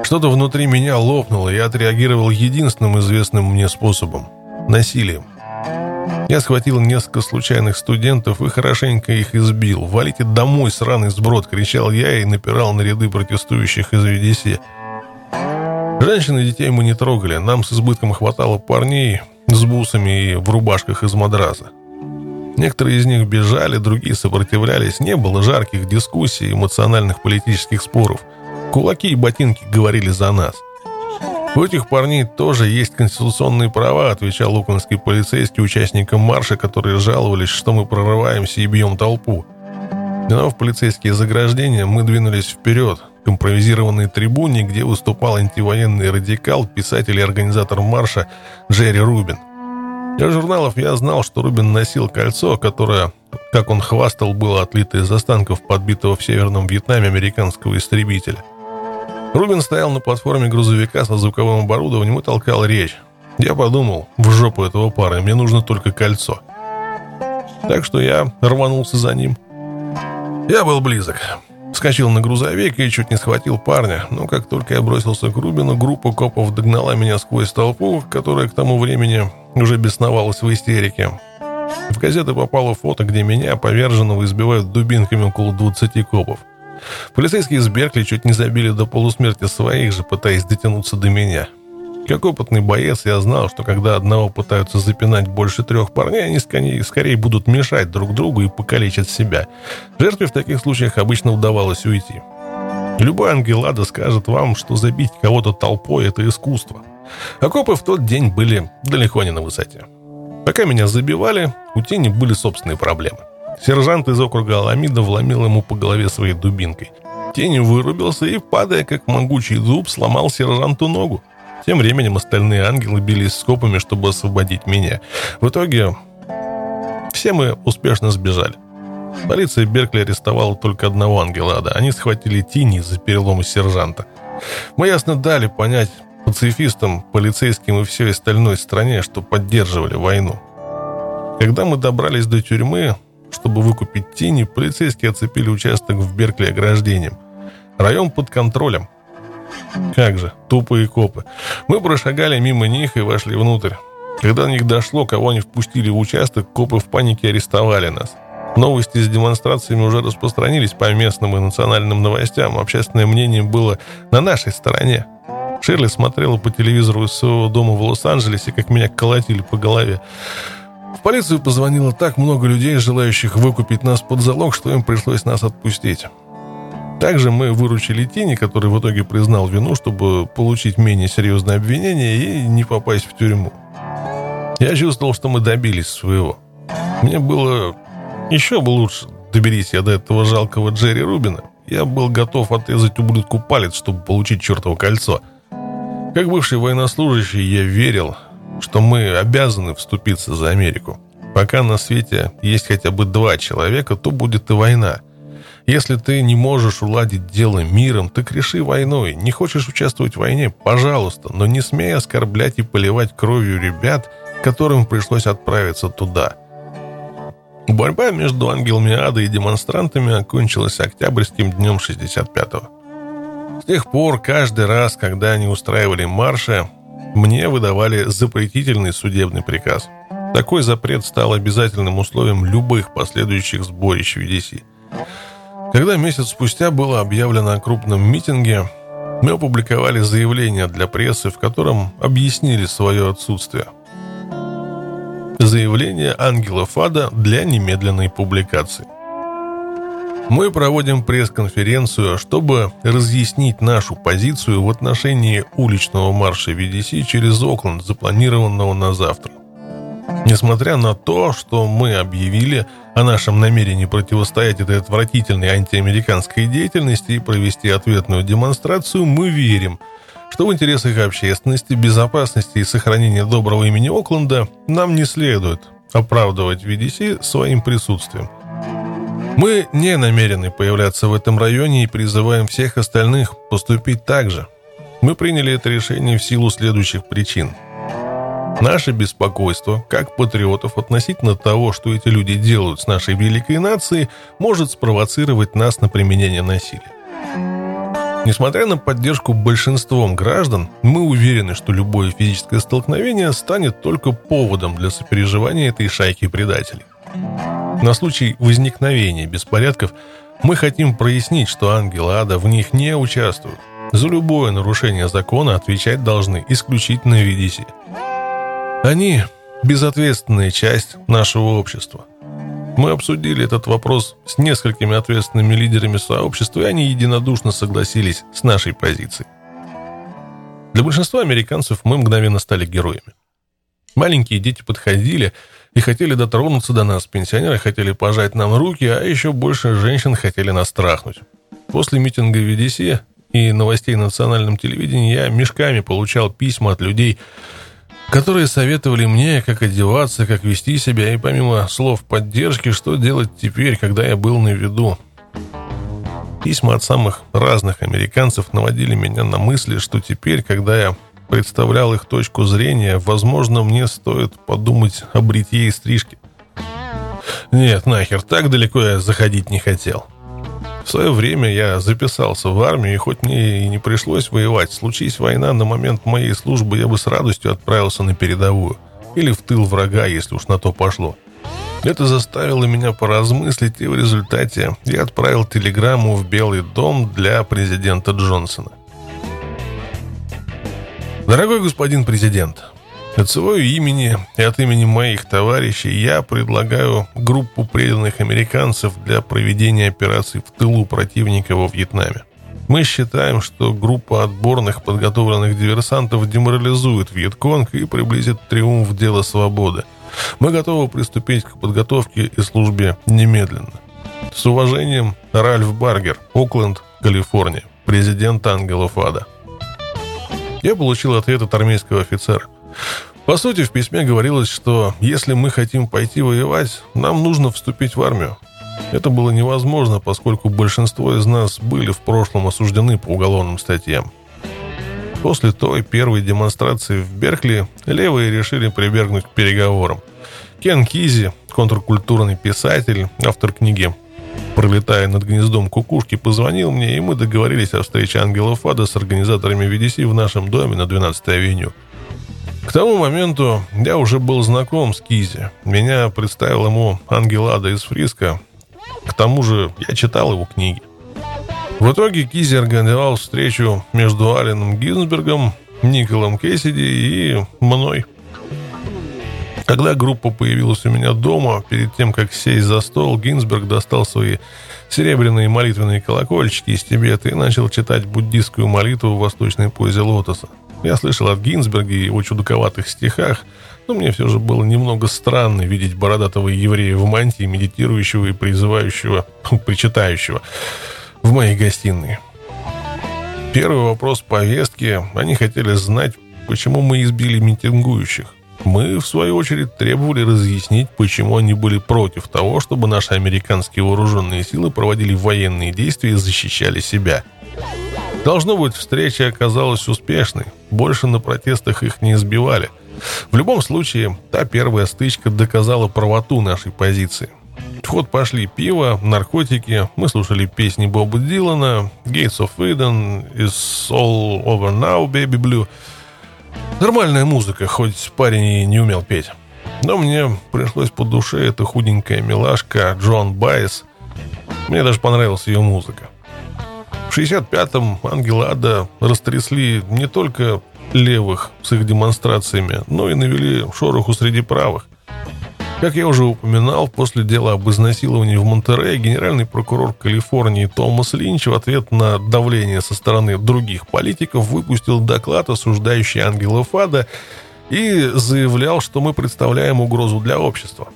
A: Что-то внутри меня лопнуло, и я отреагировал единственным известным мне способом – насилием. Я схватил несколько случайных студентов и хорошенько их избил. «Валите домой, сраный сброд!» – кричал я и напирал на ряды протестующих из Ведесе – Женщин и детей мы не трогали, нам с избытком хватало парней с бусами и в рубашках из мадраса. Некоторые из них бежали, другие сопротивлялись, не было жарких дискуссий, эмоциональных политических споров. Кулаки и ботинки говорили за нас. У этих парней тоже есть конституционные права, отвечал луконский полицейский участникам марша, которые жаловались, что мы прорываемся и бьем толпу. Миновав полицейские заграждения, мы двинулись вперед, к импровизированной трибуне, где выступал антивоенный радикал, писатель и организатор марша Джерри Рубин. Из журналов я знал, что Рубин носил кольцо, которое, как он хвастал, было отлито из останков подбитого в Северном Вьетнаме американского истребителя. Рубин стоял на платформе грузовика со звуковым оборудованием и толкал речь. Я подумал, в жопу этого пары, мне нужно только кольцо. Так что я рванулся за ним. Я был близок. Вскочил на грузовик и чуть не схватил парня, но как только я бросился к Рубину, группа копов догнала меня сквозь толпу, которая к тому времени уже бесновалась в истерике. В газеты попало фото, где меня, поверженного, избивают дубинками около 20 копов. Полицейские из Беркли чуть не забили до полусмерти своих же, пытаясь дотянуться до меня. Как опытный боец, я знал, что когда одного пытаются запинать больше трех парней, они скорее, будут мешать друг другу и покалечат себя. Жертве в таких случаях обычно удавалось уйти. Любой ангелада скажет вам, что забить кого-то толпой – это искусство. Окопы в тот день были далеко не на высоте. Пока меня забивали, у тени были собственные проблемы. Сержант из округа Аламида вломил ему по голове своей дубинкой. Тень вырубился и, падая как могучий зуб, сломал сержанту ногу. Тем временем остальные ангелы бились скопами, чтобы освободить меня. В итоге все мы успешно сбежали. Полиция Беркли арестовала только одного ангела ада. Они схватили Тини из-за перелома сержанта. Мы ясно дали понять пацифистам, полицейским и всей остальной стране, что поддерживали войну. Когда мы добрались до тюрьмы, чтобы выкупить Тини, полицейские оцепили участок в Беркли ограждением. Район под контролем. Как же, тупые копы. Мы прошагали мимо них и вошли внутрь. Когда до них дошло, кого они впустили в участок, копы в панике арестовали нас. Новости с демонстрациями уже распространились по местным и национальным новостям. Общественное мнение было на нашей стороне. Ширли смотрела по телевизору из своего дома в Лос-Анджелесе, как меня колотили по голове. В полицию позвонило так много людей, желающих выкупить нас под залог, что им пришлось нас отпустить. Также мы выручили Тини, который в итоге признал вину, чтобы получить менее серьезное обвинение и не попасть в тюрьму. Я чувствовал, что мы добились своего. Мне было еще бы лучше, доберись я до этого жалкого Джерри Рубина. я был готов отрезать ублюдку палец, чтобы получить чертово кольцо. Как бывший военнослужащий, я верил, что мы обязаны вступиться за Америку. Пока на свете есть хотя бы два человека, то будет и война. Если ты не можешь уладить дело миром, так реши войной. Не хочешь участвовать в войне? Пожалуйста, но не смей оскорблять и поливать кровью ребят, которым пришлось отправиться туда. Борьба между ангелами ада и демонстрантами окончилась октябрьским днем 65-го. С тех пор каждый раз, когда они устраивали марши, мне выдавали запретительный судебный приказ. Такой запрет стал обязательным условием любых последующих сборищ в VDC. Когда месяц спустя было объявлено о крупном митинге, мы опубликовали заявление для прессы, в котором объяснили свое отсутствие. Заявление Ангела Фада для немедленной публикации. Мы проводим пресс-конференцию, чтобы разъяснить нашу позицию в отношении уличного марша VDC через Окленд, запланированного на завтра. Несмотря на то, что мы объявили о нашем намерении противостоять этой отвратительной антиамериканской деятельности и провести ответную демонстрацию, мы верим, что в интересах общественности, безопасности и сохранения доброго имени Окленда нам не следует оправдывать VDC своим присутствием. Мы не намерены появляться в этом районе и призываем всех остальных поступить так же. Мы приняли это решение в силу следующих причин. Наше беспокойство, как патриотов, относительно того, что эти люди делают с нашей великой нацией, может спровоцировать нас на применение насилия. Несмотря на поддержку большинством граждан, мы уверены, что любое физическое столкновение станет только поводом для сопереживания этой шайки предателей. На случай возникновения беспорядков мы хотим прояснить, что ангелы ада в них не участвуют. За любое нарушение закона отвечать должны исключительно VDC. Они – безответственная часть нашего общества. Мы обсудили этот вопрос с несколькими ответственными лидерами сообщества, и они единодушно согласились с нашей позицией. Для большинства американцев мы мгновенно стали героями. Маленькие дети подходили и хотели дотронуться до нас. Пенсионеры хотели пожать нам руки, а еще больше женщин хотели нас трахнуть. После митинга в VDC и новостей на национальном телевидении я мешками получал письма от людей, которые советовали мне, как одеваться, как вести себя, и помимо слов поддержки, что делать теперь, когда я был на виду. Письма от самых разных американцев наводили меня на мысли, что теперь, когда я представлял их точку зрения, возможно, мне стоит подумать о бритье и стрижке. Нет, нахер, так далеко я заходить не хотел. В свое время я записался в армию, и хоть мне и не пришлось воевать, случись война на момент моей службы, я бы с радостью отправился на передовую. Или в тыл врага, если уж на то пошло. Это заставило меня поразмыслить, и в результате я отправил телеграмму в Белый дом для президента Джонсона. Дорогой господин президент, от своего имени и от имени моих товарищей я предлагаю группу преданных американцев для проведения операций в тылу противника во Вьетнаме. Мы считаем, что группа отборных подготовленных диверсантов деморализует Вьетконг и приблизит триумф дела свободы. Мы готовы приступить к подготовке и службе немедленно. С уважением, Ральф Баргер, Окленд, Калифорния, президент Ангелов Ада. Я получил ответ от армейского офицера. По сути, в письме говорилось, что если мы хотим пойти воевать, нам нужно вступить в армию. Это было невозможно, поскольку большинство из нас были в прошлом осуждены по уголовным статьям. После той первой демонстрации в Беркли левые решили прибегнуть к переговорам. Кен Кизи, контркультурный писатель, автор книги «Пролетая над гнездом кукушки», позвонил мне, и мы договорились о встрече ангелов ада с организаторами VDC в нашем доме на 12-й авеню – к тому моменту я уже был знаком с Кизи. Меня представил ему Ангелада из Фриска. К тому же я читал его книги. В итоге Кизи организовал встречу между Аленом Гинзбергом, Николом Кэссиди и мной. Когда группа появилась у меня дома, перед тем, как сесть за стол, Гинзберг достал свои серебряные молитвенные колокольчики из Тибета и начал читать буддийскую молитву в восточной позе лотоса. Я слышал от Гинзберга и его чудаковатых стихах, но мне все же было немного странно видеть бородатого еврея в мантии, медитирующего и призывающего, причитающего. в моей гостиной. Первый вопрос повестки. Они хотели знать, почему мы избили митингующих. Мы, в свою очередь, требовали разъяснить, почему они были против того, чтобы наши американские вооруженные силы проводили военные действия и защищали себя. Должно быть, встреча оказалась успешной. Больше на протестах их не избивали. В любом случае, та первая стычка доказала правоту нашей позиции. В ход пошли пиво, наркотики, мы слушали песни Боба Дилана, Gates of Eden, Is All Over Now, Baby Blue – Нормальная музыка, хоть парень и не умел петь. Но мне пришлось по душе эта худенькая милашка Джон Байес. Мне даже понравилась ее музыка. В 65-м Ангела Ада растрясли не только левых с их демонстрациями, но и навели шороху среди правых. Как я уже упоминал, после дела об изнасиловании в Монтерее генеральный прокурор Калифорнии Томас Линч в ответ на давление со стороны других политиков выпустил доклад, осуждающий Ангела Фада, и заявлял, что мы представляем угрозу для общества.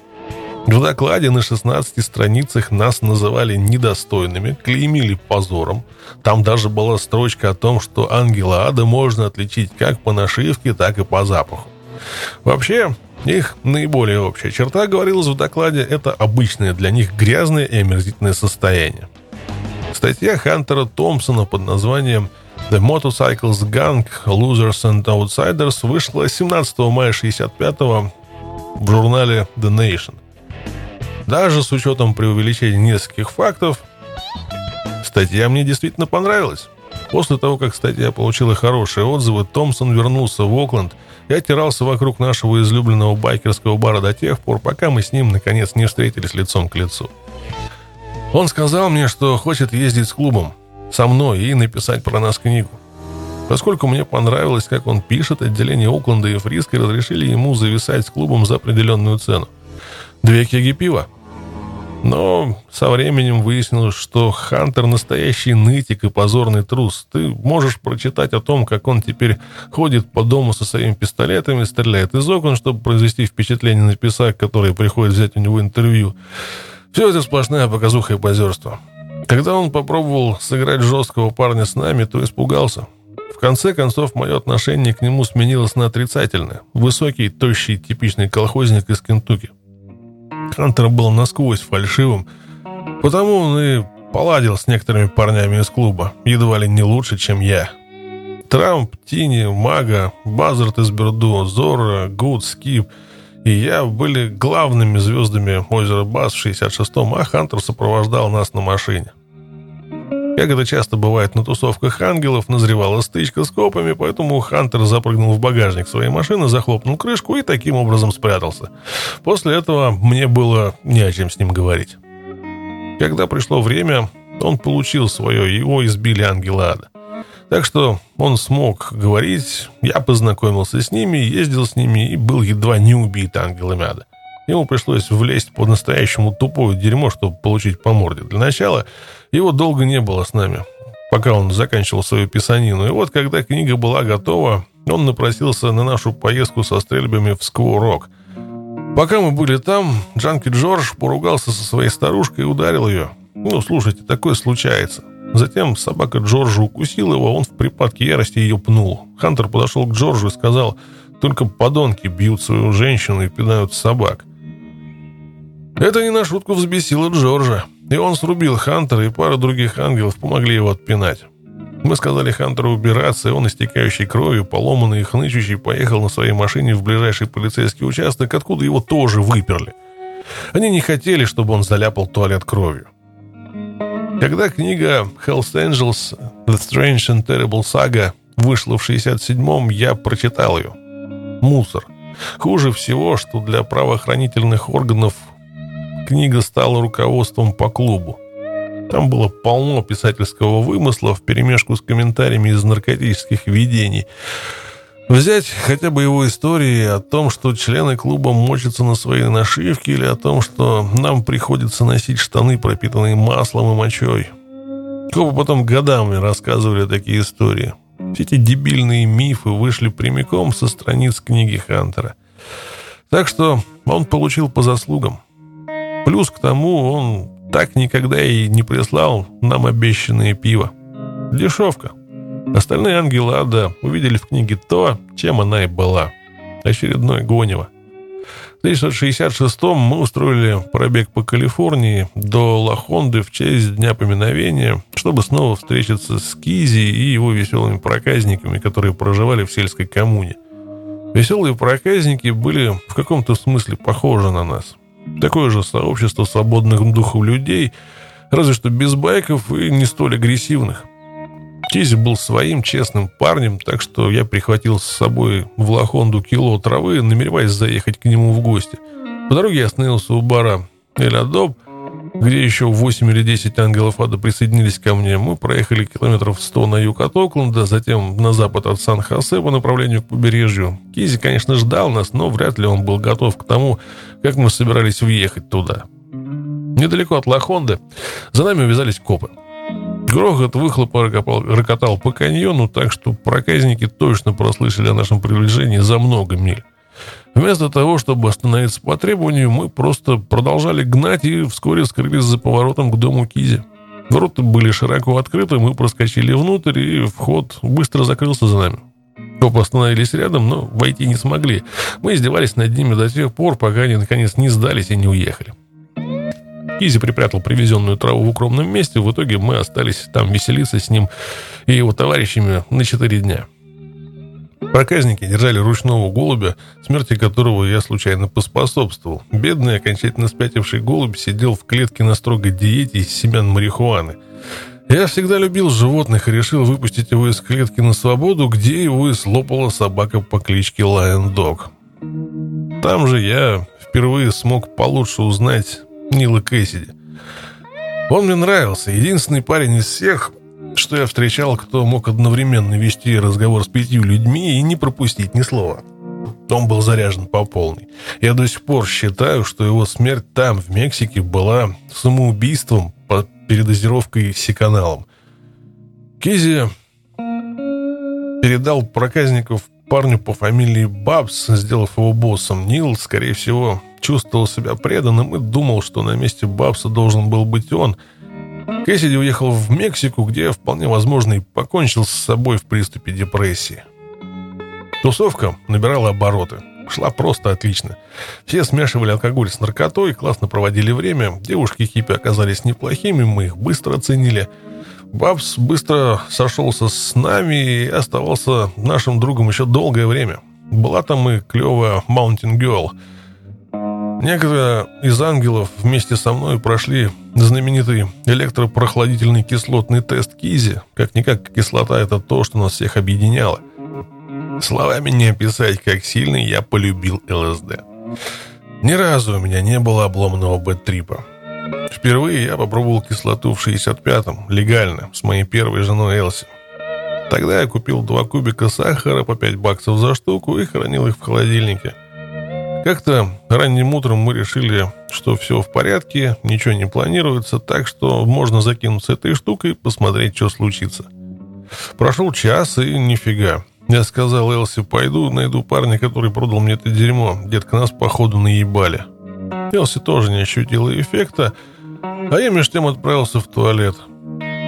A: В докладе на 16 страницах нас называли недостойными, клеймили позором. Там даже была строчка о том, что ангела ада можно отличить как по нашивке, так и по запаху. Вообще, их наиболее общая черта, говорилось в докладе, это обычное для них грязное и омерзительное состояние. Статья Хантера Томпсона под названием The Motorcycles Gang Losers and Outsiders вышла 17 мая 65 в журнале The Nation. Даже с учетом преувеличения нескольких фактов, статья мне действительно понравилась. После того, как статья получила хорошие отзывы, Томпсон вернулся в Окленд – и оттирался вокруг нашего излюбленного байкерского бара до тех пор, пока мы с ним, наконец, не встретились лицом к лицу. Он сказал мне, что хочет ездить с клубом, со мной и написать про нас книгу. Поскольку мне понравилось, как он пишет, отделение Окленда и Фриска разрешили ему зависать с клубом за определенную цену. Две кеги пива – но со временем выяснилось, что Хантер настоящий нытик и позорный трус. Ты можешь прочитать о том, как он теперь ходит по дому со своими пистолетами, стреляет из окон, чтобы произвести впечатление на писак, который приходит взять у него интервью. Все это сплошная показуха и позерство. Когда он попробовал сыграть жесткого парня с нами, то испугался. В конце концов, мое отношение к нему сменилось на отрицательное. Высокий, тощий, типичный колхозник из Кентукки. Хантер был насквозь фальшивым, потому он и поладил с некоторыми парнями из клуба, едва ли не лучше, чем я. Трамп, Тини, Мага, Базард из Берду, Зора, Гуд, Скип и я были главными звездами озера Бас в 66-м, а Хантер сопровождал нас на машине. Как это часто бывает на тусовках ангелов, назревала стычка с копами, поэтому Хантер запрыгнул в багажник своей машины, захлопнул крышку и таким образом спрятался. После этого мне было не о чем с ним говорить. Когда пришло время, он получил свое, его избили ангелы ада. Так что он смог говорить, я познакомился с ними, ездил с ними и был едва не убит ангелами ада. Ему пришлось влезть по настоящему тупое дерьмо, чтобы получить по морде. Для начала его долго не было с нами, пока он заканчивал свою писанину. И вот, когда книга была готова, он напросился на нашу поездку со стрельбами в Сквурок. Пока мы были там, Джанки Джордж поругался со своей старушкой и ударил ее. Ну, слушайте, такое случается. Затем собака Джорджа укусила его, он в припадке ярости ее пнул. Хантер подошел к Джорджу и сказал, только подонки бьют свою женщину и пинают собак. Это не на шутку взбесило Джорджа, и он срубил Хантера, и пара других ангелов помогли его отпинать. Мы сказали Хантеру убираться, и он, истекающий кровью, поломанный и хнычущий, поехал на своей машине в ближайший полицейский участок, откуда его тоже выперли. Они не хотели, чтобы он заляпал туалет кровью. Когда книга Hell's Angels The Strange and Terrible Saga вышла в 67-м, я прочитал ее. Мусор. Хуже всего, что для правоохранительных органов книга стала руководством по клубу. Там было полно писательского вымысла в перемешку с комментариями из наркотических видений. Взять хотя бы его истории о том, что члены клуба мочатся на свои нашивки, или о том, что нам приходится носить штаны, пропитанные маслом и мочой. Копы потом годами рассказывали такие истории. Все эти дебильные мифы вышли прямиком со страниц книги Хантера. Так что он получил по заслугам. Плюс к тому он так никогда и не прислал нам обещанное пиво. Дешевка. Остальные ангелы ада увидели в книге то, чем она и была. Очередной гонево. В 1966-м мы устроили пробег по Калифорнии до Лахонды в честь Дня поминовения, чтобы снова встретиться с Кизи и его веселыми проказниками, которые проживали в сельской коммуне. Веселые проказники были в каком-то смысле похожи на нас. Такое же сообщество свободных духов людей, разве что без байков и не столь агрессивных. Кизи был своим честным парнем, так что я прихватил с собой в Лохонду кило травы, намереваясь заехать к нему в гости. По дороге я остановился у бара Элядоб, где еще 8 или 10 ангелов ада присоединились ко мне. Мы проехали километров 100 на юг от Окленда, затем на запад от Сан-Хосе по направлению к побережью. Кизи, конечно, ждал нас, но вряд ли он был готов к тому, как мы собирались въехать туда. Недалеко от Лохонды за нами увязались копы. Грохот выхлопа рокотал по каньону, так что проказники точно прослышали о нашем приближении за много миль. Вместо того, чтобы остановиться по требованию, мы просто продолжали гнать и вскоре скрылись за поворотом к дому Кизи. Ворота были широко открыты, мы проскочили внутрь, и вход быстро закрылся за нами. Копы остановились рядом, но войти не смогли. Мы издевались над ними до тех пор, пока они наконец не сдались и не уехали. Изи припрятал привезенную траву в укромном месте. В итоге мы остались там веселиться с ним и его товарищами на четыре дня. Проказники держали ручного голубя, смерти которого я случайно поспособствовал. Бедный, окончательно спятивший голубь сидел в клетке на строгой диете из семян марихуаны. Я всегда любил животных и решил выпустить его из клетки на свободу, где его и слопала собака по кличке Lion Dog. Там же я впервые смог получше узнать Нила Кэссиди. Он мне нравился. Единственный парень из всех, что я встречал, кто мог одновременно вести разговор с пятью людьми и не пропустить ни слова. Он был заряжен по полной. Я до сих пор считаю, что его смерть там, в Мексике, была самоубийством под передозировкой сиканалом. Кизи передал проказников парню по фамилии Бабс, сделав его боссом. Нил, скорее всего, чувствовал себя преданным и думал, что на месте Бабса должен был быть он. Кэссиди уехал в Мексику, где, вполне возможно, и покончил с собой в приступе депрессии. Тусовка набирала обороты. Шла просто отлично. Все смешивали алкоголь с наркотой, классно проводили время. Девушки хиппи оказались неплохими, мы их быстро оценили. Бабс быстро сошелся с нами и оставался нашим другом еще долгое время. Была там и клевая Mountain Girl — Некоторые из ангелов вместе со мной прошли знаменитый электропрохладительный кислотный тест Кизи. Как-никак кислота — это то, что нас всех объединяло. Словами не описать, как сильно я полюбил ЛСД. Ни разу у меня не было обломанного бэт-трипа. Впервые я попробовал кислоту в 65-м, легально, с моей первой женой Элси. Тогда я купил два кубика сахара по 5 баксов за штуку и хранил их в холодильнике – как-то ранним утром мы решили, что все в порядке, ничего не планируется, так что можно закинуться этой штукой и посмотреть, что случится. Прошел час и нифига. Я сказал Элси, пойду найду парня, который продал мне это дерьмо. Детка, нас походу наебали. Элси тоже не ощутила эффекта, а я между тем отправился в туалет.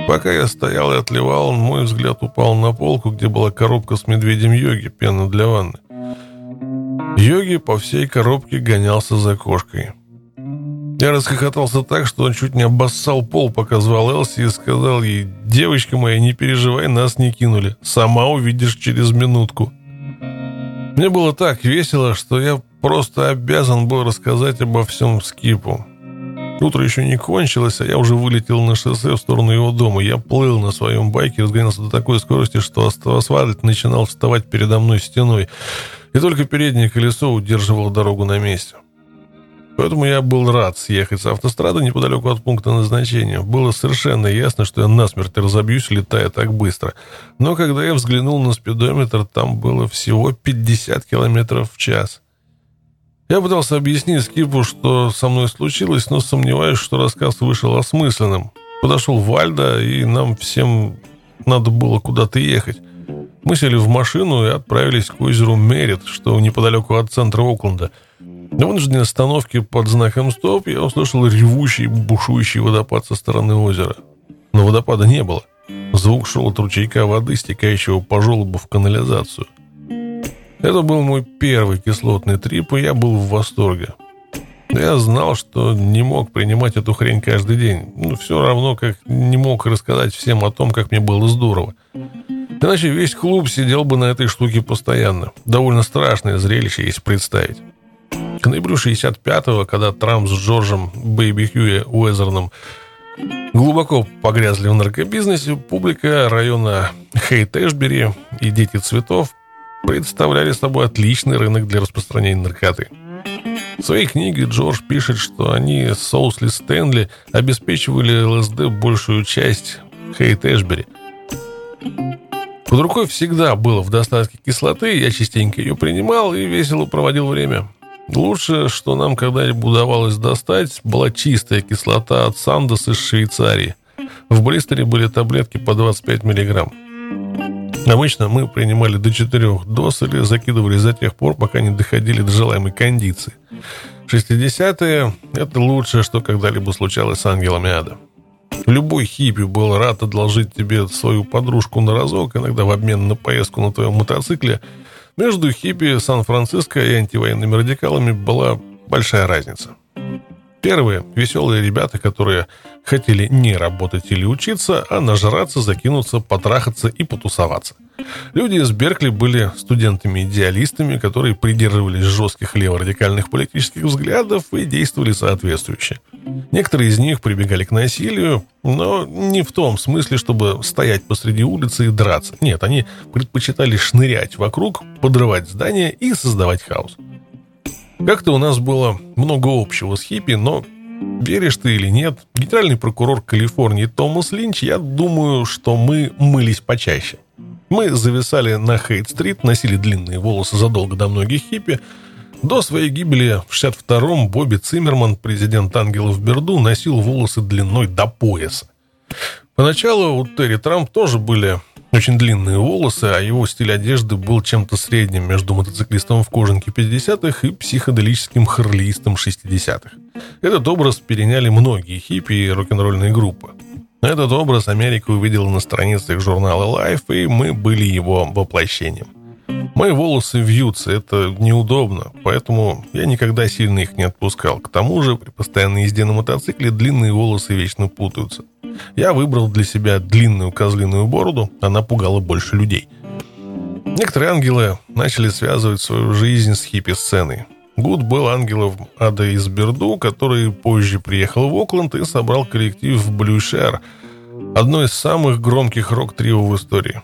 A: Пока я стоял и отливал, мой взгляд упал на полку, где была коробка с медведем йоги, пена для ванны. Йоги по всей коробке гонялся за кошкой. Я расхохотался так, что он чуть не обоссал пол, пока звал Элси и сказал ей, «Девочка моя, не переживай, нас не кинули. Сама увидишь через минутку». Мне было так весело, что я просто обязан был рассказать обо всем Скипу. Утро еще не кончилось, а я уже вылетел на шоссе в сторону его дома. Я плыл на своем байке, разгонялся до такой скорости, что асфальт начинал вставать передо мной стеной и только переднее колесо удерживало дорогу на месте. Поэтому я был рад съехать с автострады неподалеку от пункта назначения. Было совершенно ясно, что я насмерть разобьюсь, летая так быстро. Но когда я взглянул на спидометр, там было всего 50 километров в час. Я пытался объяснить Скипу, что со мной случилось, но сомневаюсь, что рассказ вышел осмысленным. Подошел Вальда, и нам всем надо было куда-то ехать. Мы сели в машину и отправились к озеру Мерит, что неподалеку от центра Окленда. На вынужденной остановке под знаком «Стоп» я услышал ревущий, бушующий водопад со стороны озера. Но водопада не было. Звук шел от ручейка воды, стекающего по желобу в канализацию. Это был мой первый кислотный трип, и я был в восторге. Я знал, что не мог принимать эту хрень каждый день. Ну, все равно, как не мог рассказать всем о том, как мне было здорово. Иначе весь клуб сидел бы на этой штуке постоянно. Довольно страшное зрелище, если представить. К ноябрю 65-го, когда Трамп с Джорджем Бэйби Хьюи Уэзерном глубоко погрязли в наркобизнесе, публика района Хейт-Эшбери и «Дети цветов» представляли собой отличный рынок для распространения наркоты – в своей книге Джордж пишет, что они с Соусли Стэнли обеспечивали ЛСД большую часть Хейт Эшбери. Под рукой всегда было в достатке кислоты, я частенько ее принимал и весело проводил время. Лучше, что нам когда-либо удавалось достать, была чистая кислота от Сандос из Швейцарии. В Бристоле были таблетки по 25 миллиграмм. Обычно мы принимали до четырех доз или закидывали до тех пор, пока не доходили до желаемой кондиции. 60-е – это лучшее, что когда-либо случалось с ангелами ада. Любой хиппи был рад одолжить тебе свою подружку на разок, иногда в обмен на поездку на твоем мотоцикле. Между хиппи Сан-Франциско и антивоенными радикалами была большая разница. Первые – веселые ребята, которые хотели не работать или учиться, а нажраться, закинуться, потрахаться и потусоваться. Люди из Беркли были студентами-идеалистами, которые придерживались жестких леворадикальных политических взглядов и действовали соответствующе. Некоторые из них прибегали к насилию, но не в том смысле, чтобы стоять посреди улицы и драться. Нет, они предпочитали шнырять вокруг, подрывать здания и создавать хаос. Как-то у нас было много общего с хиппи, но веришь ты или нет, генеральный прокурор Калифорнии Томас Линч, я думаю, что мы мылись почаще. Мы зависали на Хейт-стрит, носили длинные волосы задолго до многих хиппи. До своей гибели в 62-м Бобби Циммерман, президент Ангелов Берду, носил волосы длиной до пояса. Поначалу у Терри Трамп тоже были очень длинные волосы, а его стиль одежды был чем-то средним между мотоциклистом в кожанке 50-х и психоделическим харлистом 60-х. Этот образ переняли многие хиппи и рок-н-ролльные группы. Этот образ Америка увидела на страницах журнала Life, и мы были его воплощением. Мои волосы вьются, это неудобно, поэтому я никогда сильно их не отпускал. К тому же, при постоянной езде на мотоцикле длинные волосы вечно путаются. Я выбрал для себя длинную козлиную бороду, она пугала больше людей. Некоторые ангелы начали связывать свою жизнь с хиппи-сценой. Гут был ангелом Ада из Берду, который позже приехал в Окленд и собрал коллектив в Blue Cheer, одно из самых громких рок-трио в истории.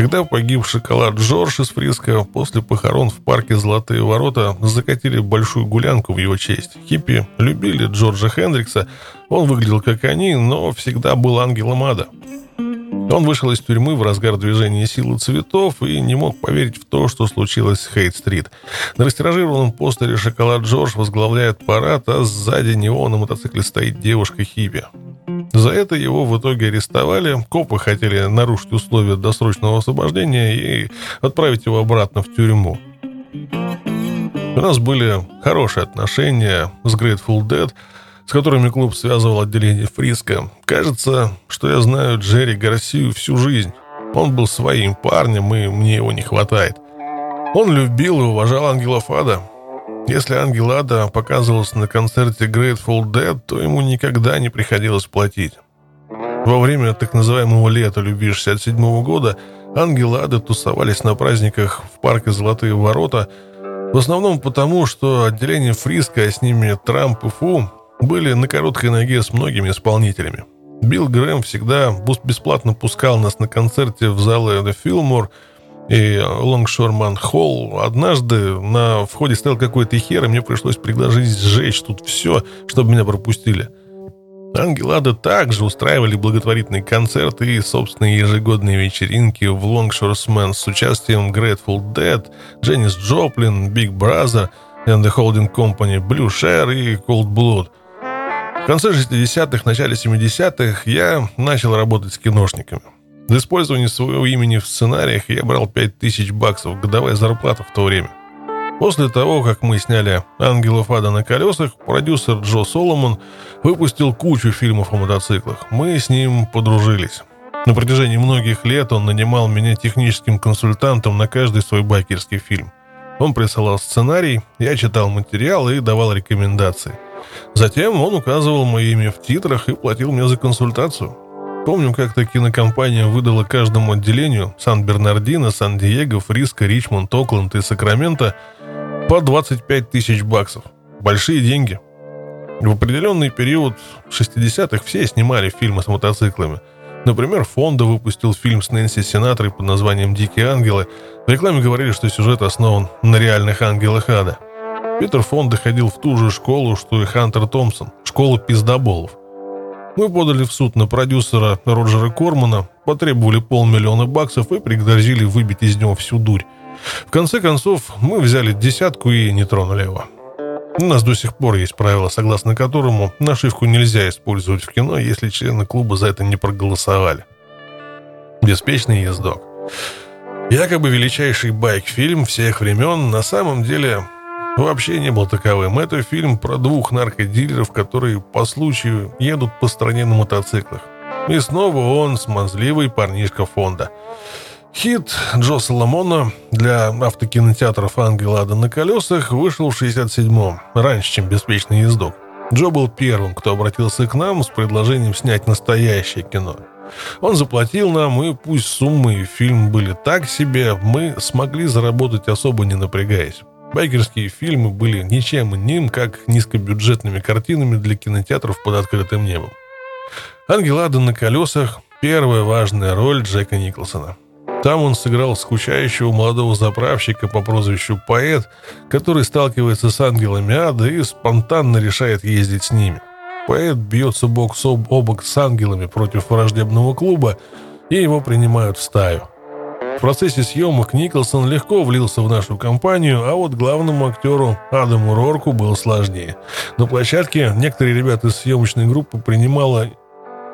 A: Когда погиб шоколад Джордж из Фриска, после похорон в парке «Золотые ворота» закатили большую гулянку в его честь. Хиппи любили Джорджа Хендрикса, он выглядел как они, но всегда был ангелом ада. Он вышел из тюрьмы в разгар движения силы цветов и не мог поверить в то, что случилось с Хейт-стрит. На растиражированном постере «Шоколад Джордж» возглавляет парад, а сзади него на мотоцикле стоит девушка-хиппи. За это его в итоге арестовали. Копы хотели нарушить условия досрочного освобождения и отправить его обратно в тюрьму. У нас были хорошие отношения с Grateful Dead, с которыми клуб связывал отделение Фриска. Кажется, что я знаю Джерри Гарсию всю жизнь. Он был своим парнем, и мне его не хватает. Он любил и уважал ангелов ада. Если Ангел Ада показывался на концерте Grateful Dead, то ему никогда не приходилось платить. Во время так называемого лета любви 67 -го года Ангелы Ада тусовались на праздниках в парке Золотые Ворота, в основном потому, что отделение Фриска, а с ними Трамп и Фу, были на короткой ноге с многими исполнителями. Билл Грэм всегда бесплатно пускал нас на концерте в залы The Fillmore – и Лонгшорман Холл. Однажды на входе стоял какой-то хер, и мне пришлось предложить сжечь тут все, чтобы меня пропустили. Ангелада также устраивали благотворительные концерты и собственные ежегодные вечеринки в Лонгшорсмен с участием Grateful Dead, Дженнис Джоплин, Big Brother and the Holding Company, Blue Share и Cold Blood. В конце 60-х, начале 70-х я начал работать с киношниками. За использование своего имени в сценариях я брал 5000 баксов, годовая зарплата в то время. После того, как мы сняли «Ангелов ада на колесах», продюсер Джо Соломон выпустил кучу фильмов о мотоциклах. Мы с ним подружились. На протяжении многих лет он нанимал меня техническим консультантом на каждый свой байкерский фильм. Он присылал сценарий, я читал материал и давал рекомендации. Затем он указывал мое имя в титрах и платил мне за консультацию. Помню, как-то кинокомпания выдала каждому отделению Сан-Бернардино, Сан-Диего, Фриско, Ричмонд, Окленд и Сакраменто по 25 тысяч баксов. Большие деньги. В определенный период 60-х все снимали фильмы с мотоциклами – Например, Фонда выпустил фильм с Нэнси Синатрой под названием «Дикие ангелы». В рекламе говорили, что сюжет основан на реальных ангелах ада. Питер Фонда ходил в ту же школу, что и Хантер Томпсон, школу пиздоболов. Мы подали в суд на продюсера Роджера Кормана, потребовали полмиллиона баксов и пригрозили выбить из него всю дурь. В конце концов, мы взяли десятку и не тронули его. У нас до сих пор есть правило, согласно которому нашивку нельзя использовать в кино, если члены клуба за это не проголосовали. Беспечный ездок. Якобы величайший байк-фильм всех времен на самом деле вообще не был таковым. Это фильм про двух наркодилеров, которые по случаю едут по стране на мотоциклах. И снова он смазливый парнишка фонда – Хит Джо Соломона для автокинотеатров «Ангел Ада на колесах» вышел в 67-м, раньше, чем «Беспечный ездок». Джо был первым, кто обратился к нам с предложением снять настоящее кино. Он заплатил нам, и пусть суммы и фильм были так себе, мы смогли заработать особо не напрягаясь. Байкерские фильмы были ничем иным, как низкобюджетными картинами для кинотеатров под открытым небом. «Ангел Ада на колесах» — первая важная роль Джека Николсона — там он сыграл скучающего молодого заправщика по прозвищу Поэт, который сталкивается с ангелами ада и спонтанно решает ездить с ними. Поэт бьется бок о бок с ангелами против враждебного клуба, и его принимают в стаю. В процессе съемок Николсон легко влился в нашу компанию, а вот главному актеру Адаму Рорку было сложнее. На площадке некоторые ребята из съемочной группы принимала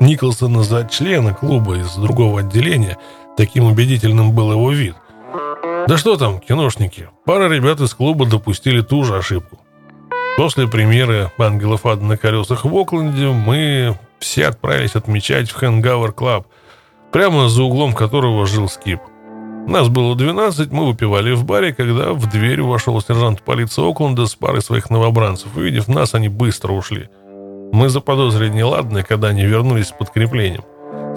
A: Николсона за члена клуба из другого отделения – Таким убедительным был его вид. Да что там, киношники, пара ребят из клуба допустили ту же ошибку. После премьеры «Ангелов ада на колесах» в Окленде мы все отправились отмечать в Hangover Club, прямо за углом которого жил Скип. Нас было 12, мы выпивали в баре, когда в дверь вошел сержант полиции Окленда с парой своих новобранцев. Увидев нас, они быстро ушли. Мы заподозрили неладное, когда они вернулись с подкреплением.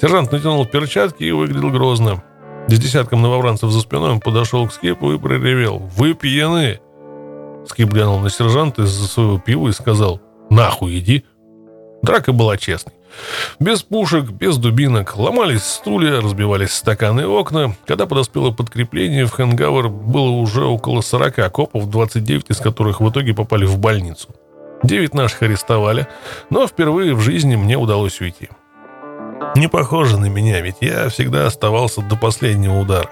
A: Сержант натянул перчатки и выглядел грозно. С десятком новобранцев за спиной он подошел к Скипу и проревел. «Вы пьяны!» Скип глянул на сержанта из-за своего пива и сказал «Нахуй иди!» Драка была честной. Без пушек, без дубинок. Ломались стулья, разбивались стаканы и окна. Когда подоспело подкрепление, в Хэнгауэр было уже около 40 копов, 29 из которых в итоге попали в больницу. Девять наших арестовали, но впервые в жизни мне удалось уйти. Не похоже на меня, ведь я всегда оставался до последнего удара.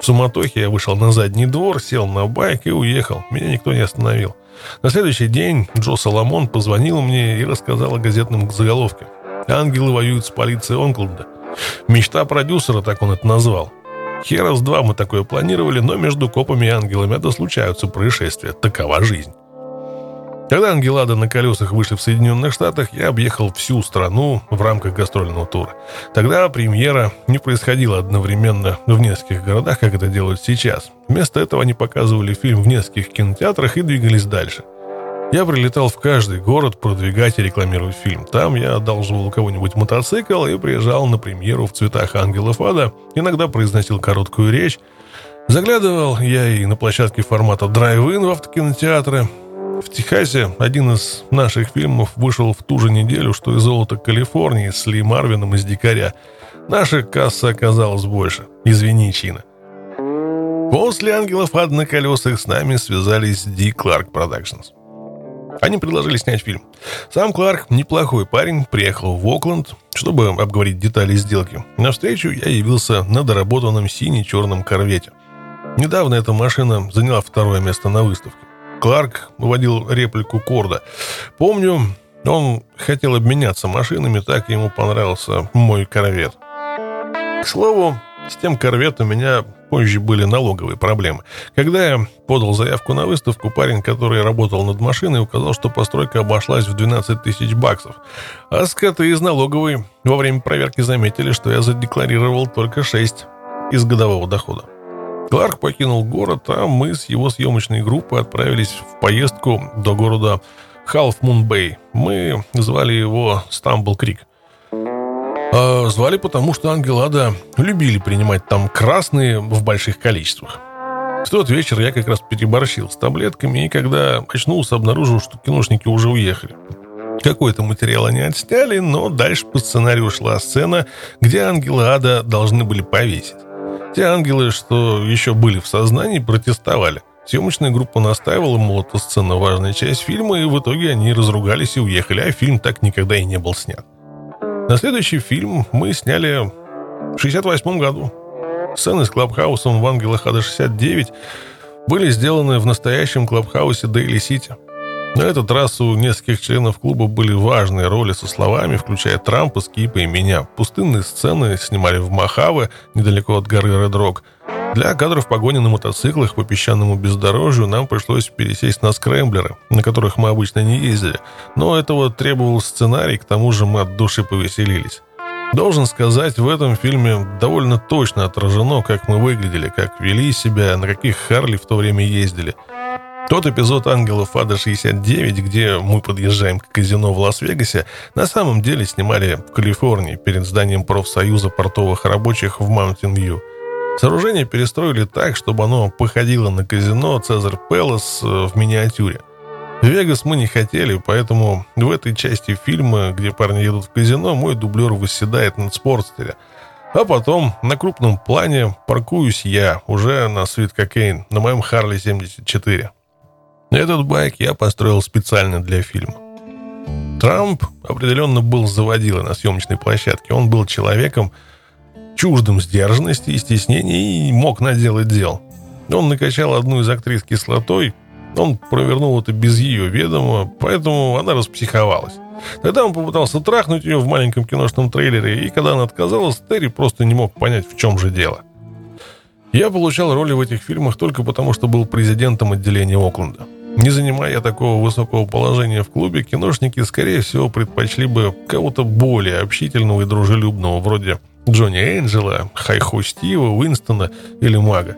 A: В суматохе я вышел на задний двор, сел на байк и уехал. Меня никто не остановил. На следующий день Джо Соломон позвонил мне и рассказал о газетном заголовке. «Ангелы воюют с полицией Онкленда». Мечта продюсера, так он это назвал. Херас два мы такое планировали, но между копами и ангелами это случаются происшествия. Такова жизнь. Когда Ангелада на колесах вышли в Соединенных Штатах, я объехал всю страну в рамках гастрольного тура. Тогда премьера не происходила одновременно в нескольких городах, как это делают сейчас. Вместо этого они показывали фильм в нескольких кинотеатрах и двигались дальше. Я прилетал в каждый город продвигать и рекламировать фильм. Там я одалживал у кого-нибудь мотоцикл и приезжал на премьеру в цветах ангелов ада, иногда произносил короткую речь. Заглядывал я и на площадке формата drive-in в автокинотеатры, в Техасе один из наших фильмов вышел в ту же неделю, что и «Золото Калифорнии» с Ли Марвином из «Дикаря». Наша касса оказалась больше. Извини, Чина. После «Ангелов ада на колесах» с нами связались Dick Clark Productions. Они предложили снять фильм. Сам Кларк, неплохой парень, приехал в Окленд, чтобы обговорить детали сделки. На встречу я явился на доработанном сине-черном корвете. Недавно эта машина заняла второе место на выставке. Кларк выводил реплику Корда. Помню, он хотел обменяться машинами, так ему понравился мой корвет. К слову, с тем корветом меня позже были налоговые проблемы. Когда я подал заявку на выставку, парень, который работал над машиной, указал, что постройка обошлась в 12 тысяч баксов. А скоты из налоговой во время проверки заметили, что я задекларировал только 6 из годового дохода. Кларк покинул город, а мы с его съемочной группой отправились в поездку до города Халф Мун Бэй. Мы звали его Стамбл Крик. А звали потому, что Ангелада любили принимать там красные в больших количествах. В тот вечер я как раз переборщил с таблетками, и когда очнулся, обнаружил, что киношники уже уехали. Какой-то материал они отсняли, но дальше по сценарию шла сцена, где ангелы ада должны были повесить. Те ангелы, что еще были в сознании, протестовали. Съемочная группа настаивала, мол, эта сцена важная часть фильма, и в итоге они разругались и уехали, а фильм так никогда и не был снят. На следующий фильм мы сняли в 68 году. Сцены с Клабхаусом в «Ангелах Ада-69» были сделаны в настоящем Клабхаусе Дейли Сити – на этот раз у нескольких членов клуба были важные роли со словами, включая Трампа, Скипа и меня. Пустынные сцены снимали в Махаве, недалеко от горы Редрок. Для кадров погони на мотоциклах по песчаному бездорожью нам пришлось пересесть на скрэмблеры, на которых мы обычно не ездили. Но этого требовал сценарий, к тому же мы от души повеселились. Должен сказать, в этом фильме довольно точно отражено, как мы выглядели, как вели себя, на каких Харли в то время ездили – тот эпизод «Ангелов Ада 69», где мы подъезжаем к казино в Лас-Вегасе, на самом деле снимали в Калифорнии перед зданием профсоюза портовых рабочих в Маунтин-Вью. Сооружение перестроили так, чтобы оно походило на казино «Цезарь Пелос» в миниатюре. Вегас мы не хотели, поэтому в этой части фильма, где парни едут в казино, мой дублер восседает на спортстере. А потом на крупном плане паркуюсь я, уже на Sweet Cocaine, на моем Харли 74. Этот байк я построил специально для фильма. Трамп определенно был заводила на съемочной площадке. Он был человеком чуждым сдержанности и стеснения и мог наделать дел. Он накачал одну из актрис кислотой, он провернул это без ее ведома, поэтому она распсиховалась. Тогда он попытался трахнуть ее в маленьком киношном трейлере, и когда она отказалась, Терри просто не мог понять, в чем же дело. Я получал роли в этих фильмах только потому, что был президентом отделения Окленда. Не занимая такого высокого положения в клубе, киношники, скорее всего, предпочли бы кого-то более общительного и дружелюбного, вроде Джонни Энджела, Хайхо Стива, Уинстона или Мага.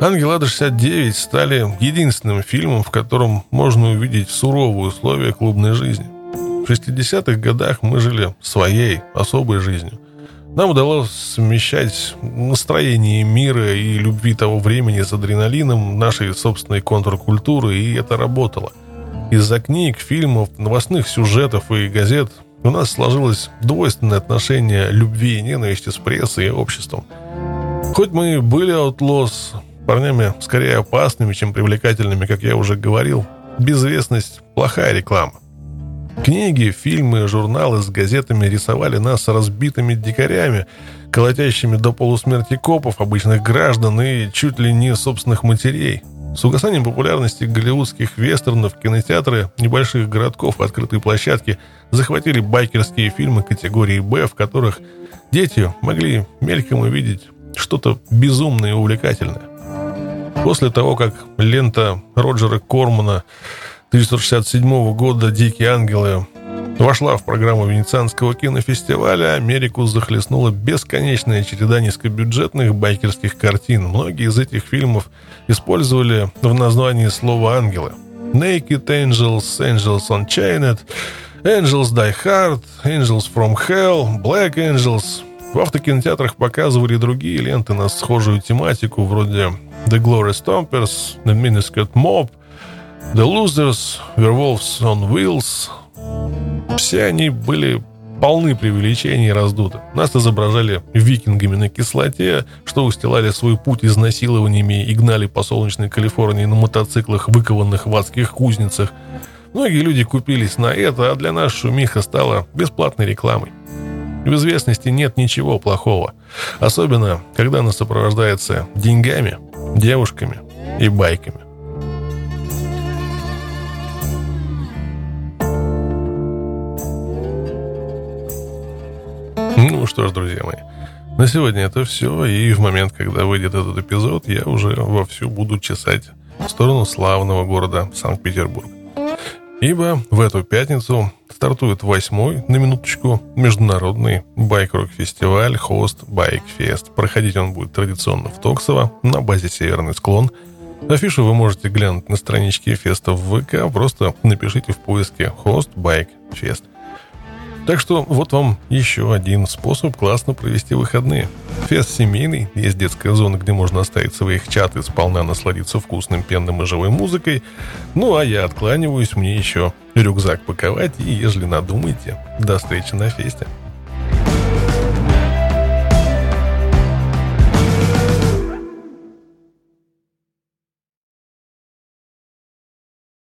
A: «Ангелада 69» стали единственным фильмом, в котором можно увидеть суровые условия клубной жизни. В 60-х годах мы жили своей, особой жизнью. Нам удалось совмещать настроение мира и любви того времени с адреналином нашей собственной контркультуры, и это работало. Из-за книг, фильмов, новостных сюжетов и газет у нас сложилось двойственное отношение любви и ненависти с прессой и обществом. Хоть мы были outlaws, парнями скорее опасными, чем привлекательными, как я уже говорил, безвестность – плохая реклама. Книги, фильмы, журналы с газетами рисовали нас разбитыми дикарями, колотящими до полусмерти копов, обычных граждан и чуть ли не собственных матерей. С угасанием популярности голливудских вестернов кинотеатры небольших городков и открытые площадки захватили байкерские фильмы категории «Б», в которых дети могли мельком увидеть что-то безумное и увлекательное. После того, как лента Роджера Кормана 1967 года «Дикие ангелы» вошла в программу Венецианского кинофестиваля, Америку захлестнула бесконечная череда низкобюджетных байкерских картин. Многие из этих фильмов использовали в названии слово «ангелы». Naked Angels, Angels Unchained, Angels Die Hard, Angels from Hell, Black Angels. В автокинотеатрах показывали другие ленты на схожую тематику, вроде The Glory Stompers, The Miniskirt Mob – The Losers, Werewolves on Wheels. Все они были полны преувеличений и раздуты. Нас изображали викингами на кислоте, что устилали свой путь изнасилованиями и гнали по солнечной Калифорнии на мотоциклах, выкованных в адских кузницах. Многие люди купились на это, а для нас шумиха стала бесплатной рекламой. В известности нет ничего плохого. Особенно, когда она сопровождается деньгами, девушками и байками. Ну что ж, друзья мои, На сегодня это все, и в момент, когда выйдет этот эпизод, я уже вовсю буду чесать в сторону славного города Санкт-Петербург. Ибо в эту пятницу стартует восьмой, на минуточку, международный байк-рок-фестиваль Bike Fest. Проходить он будет традиционно в Токсово на базе «Северный склон». Афишу вы можете глянуть на страничке феста в ВК, просто напишите в поиске Host Bike Fest. Так что вот вам еще один способ классно провести выходные. Фест семейный, есть детская зона, где можно оставить своих чат и сполна насладиться вкусным пенным и живой музыкой. Ну а я откланиваюсь, мне еще рюкзак паковать, и ежели надумаете, до встречи на фесте.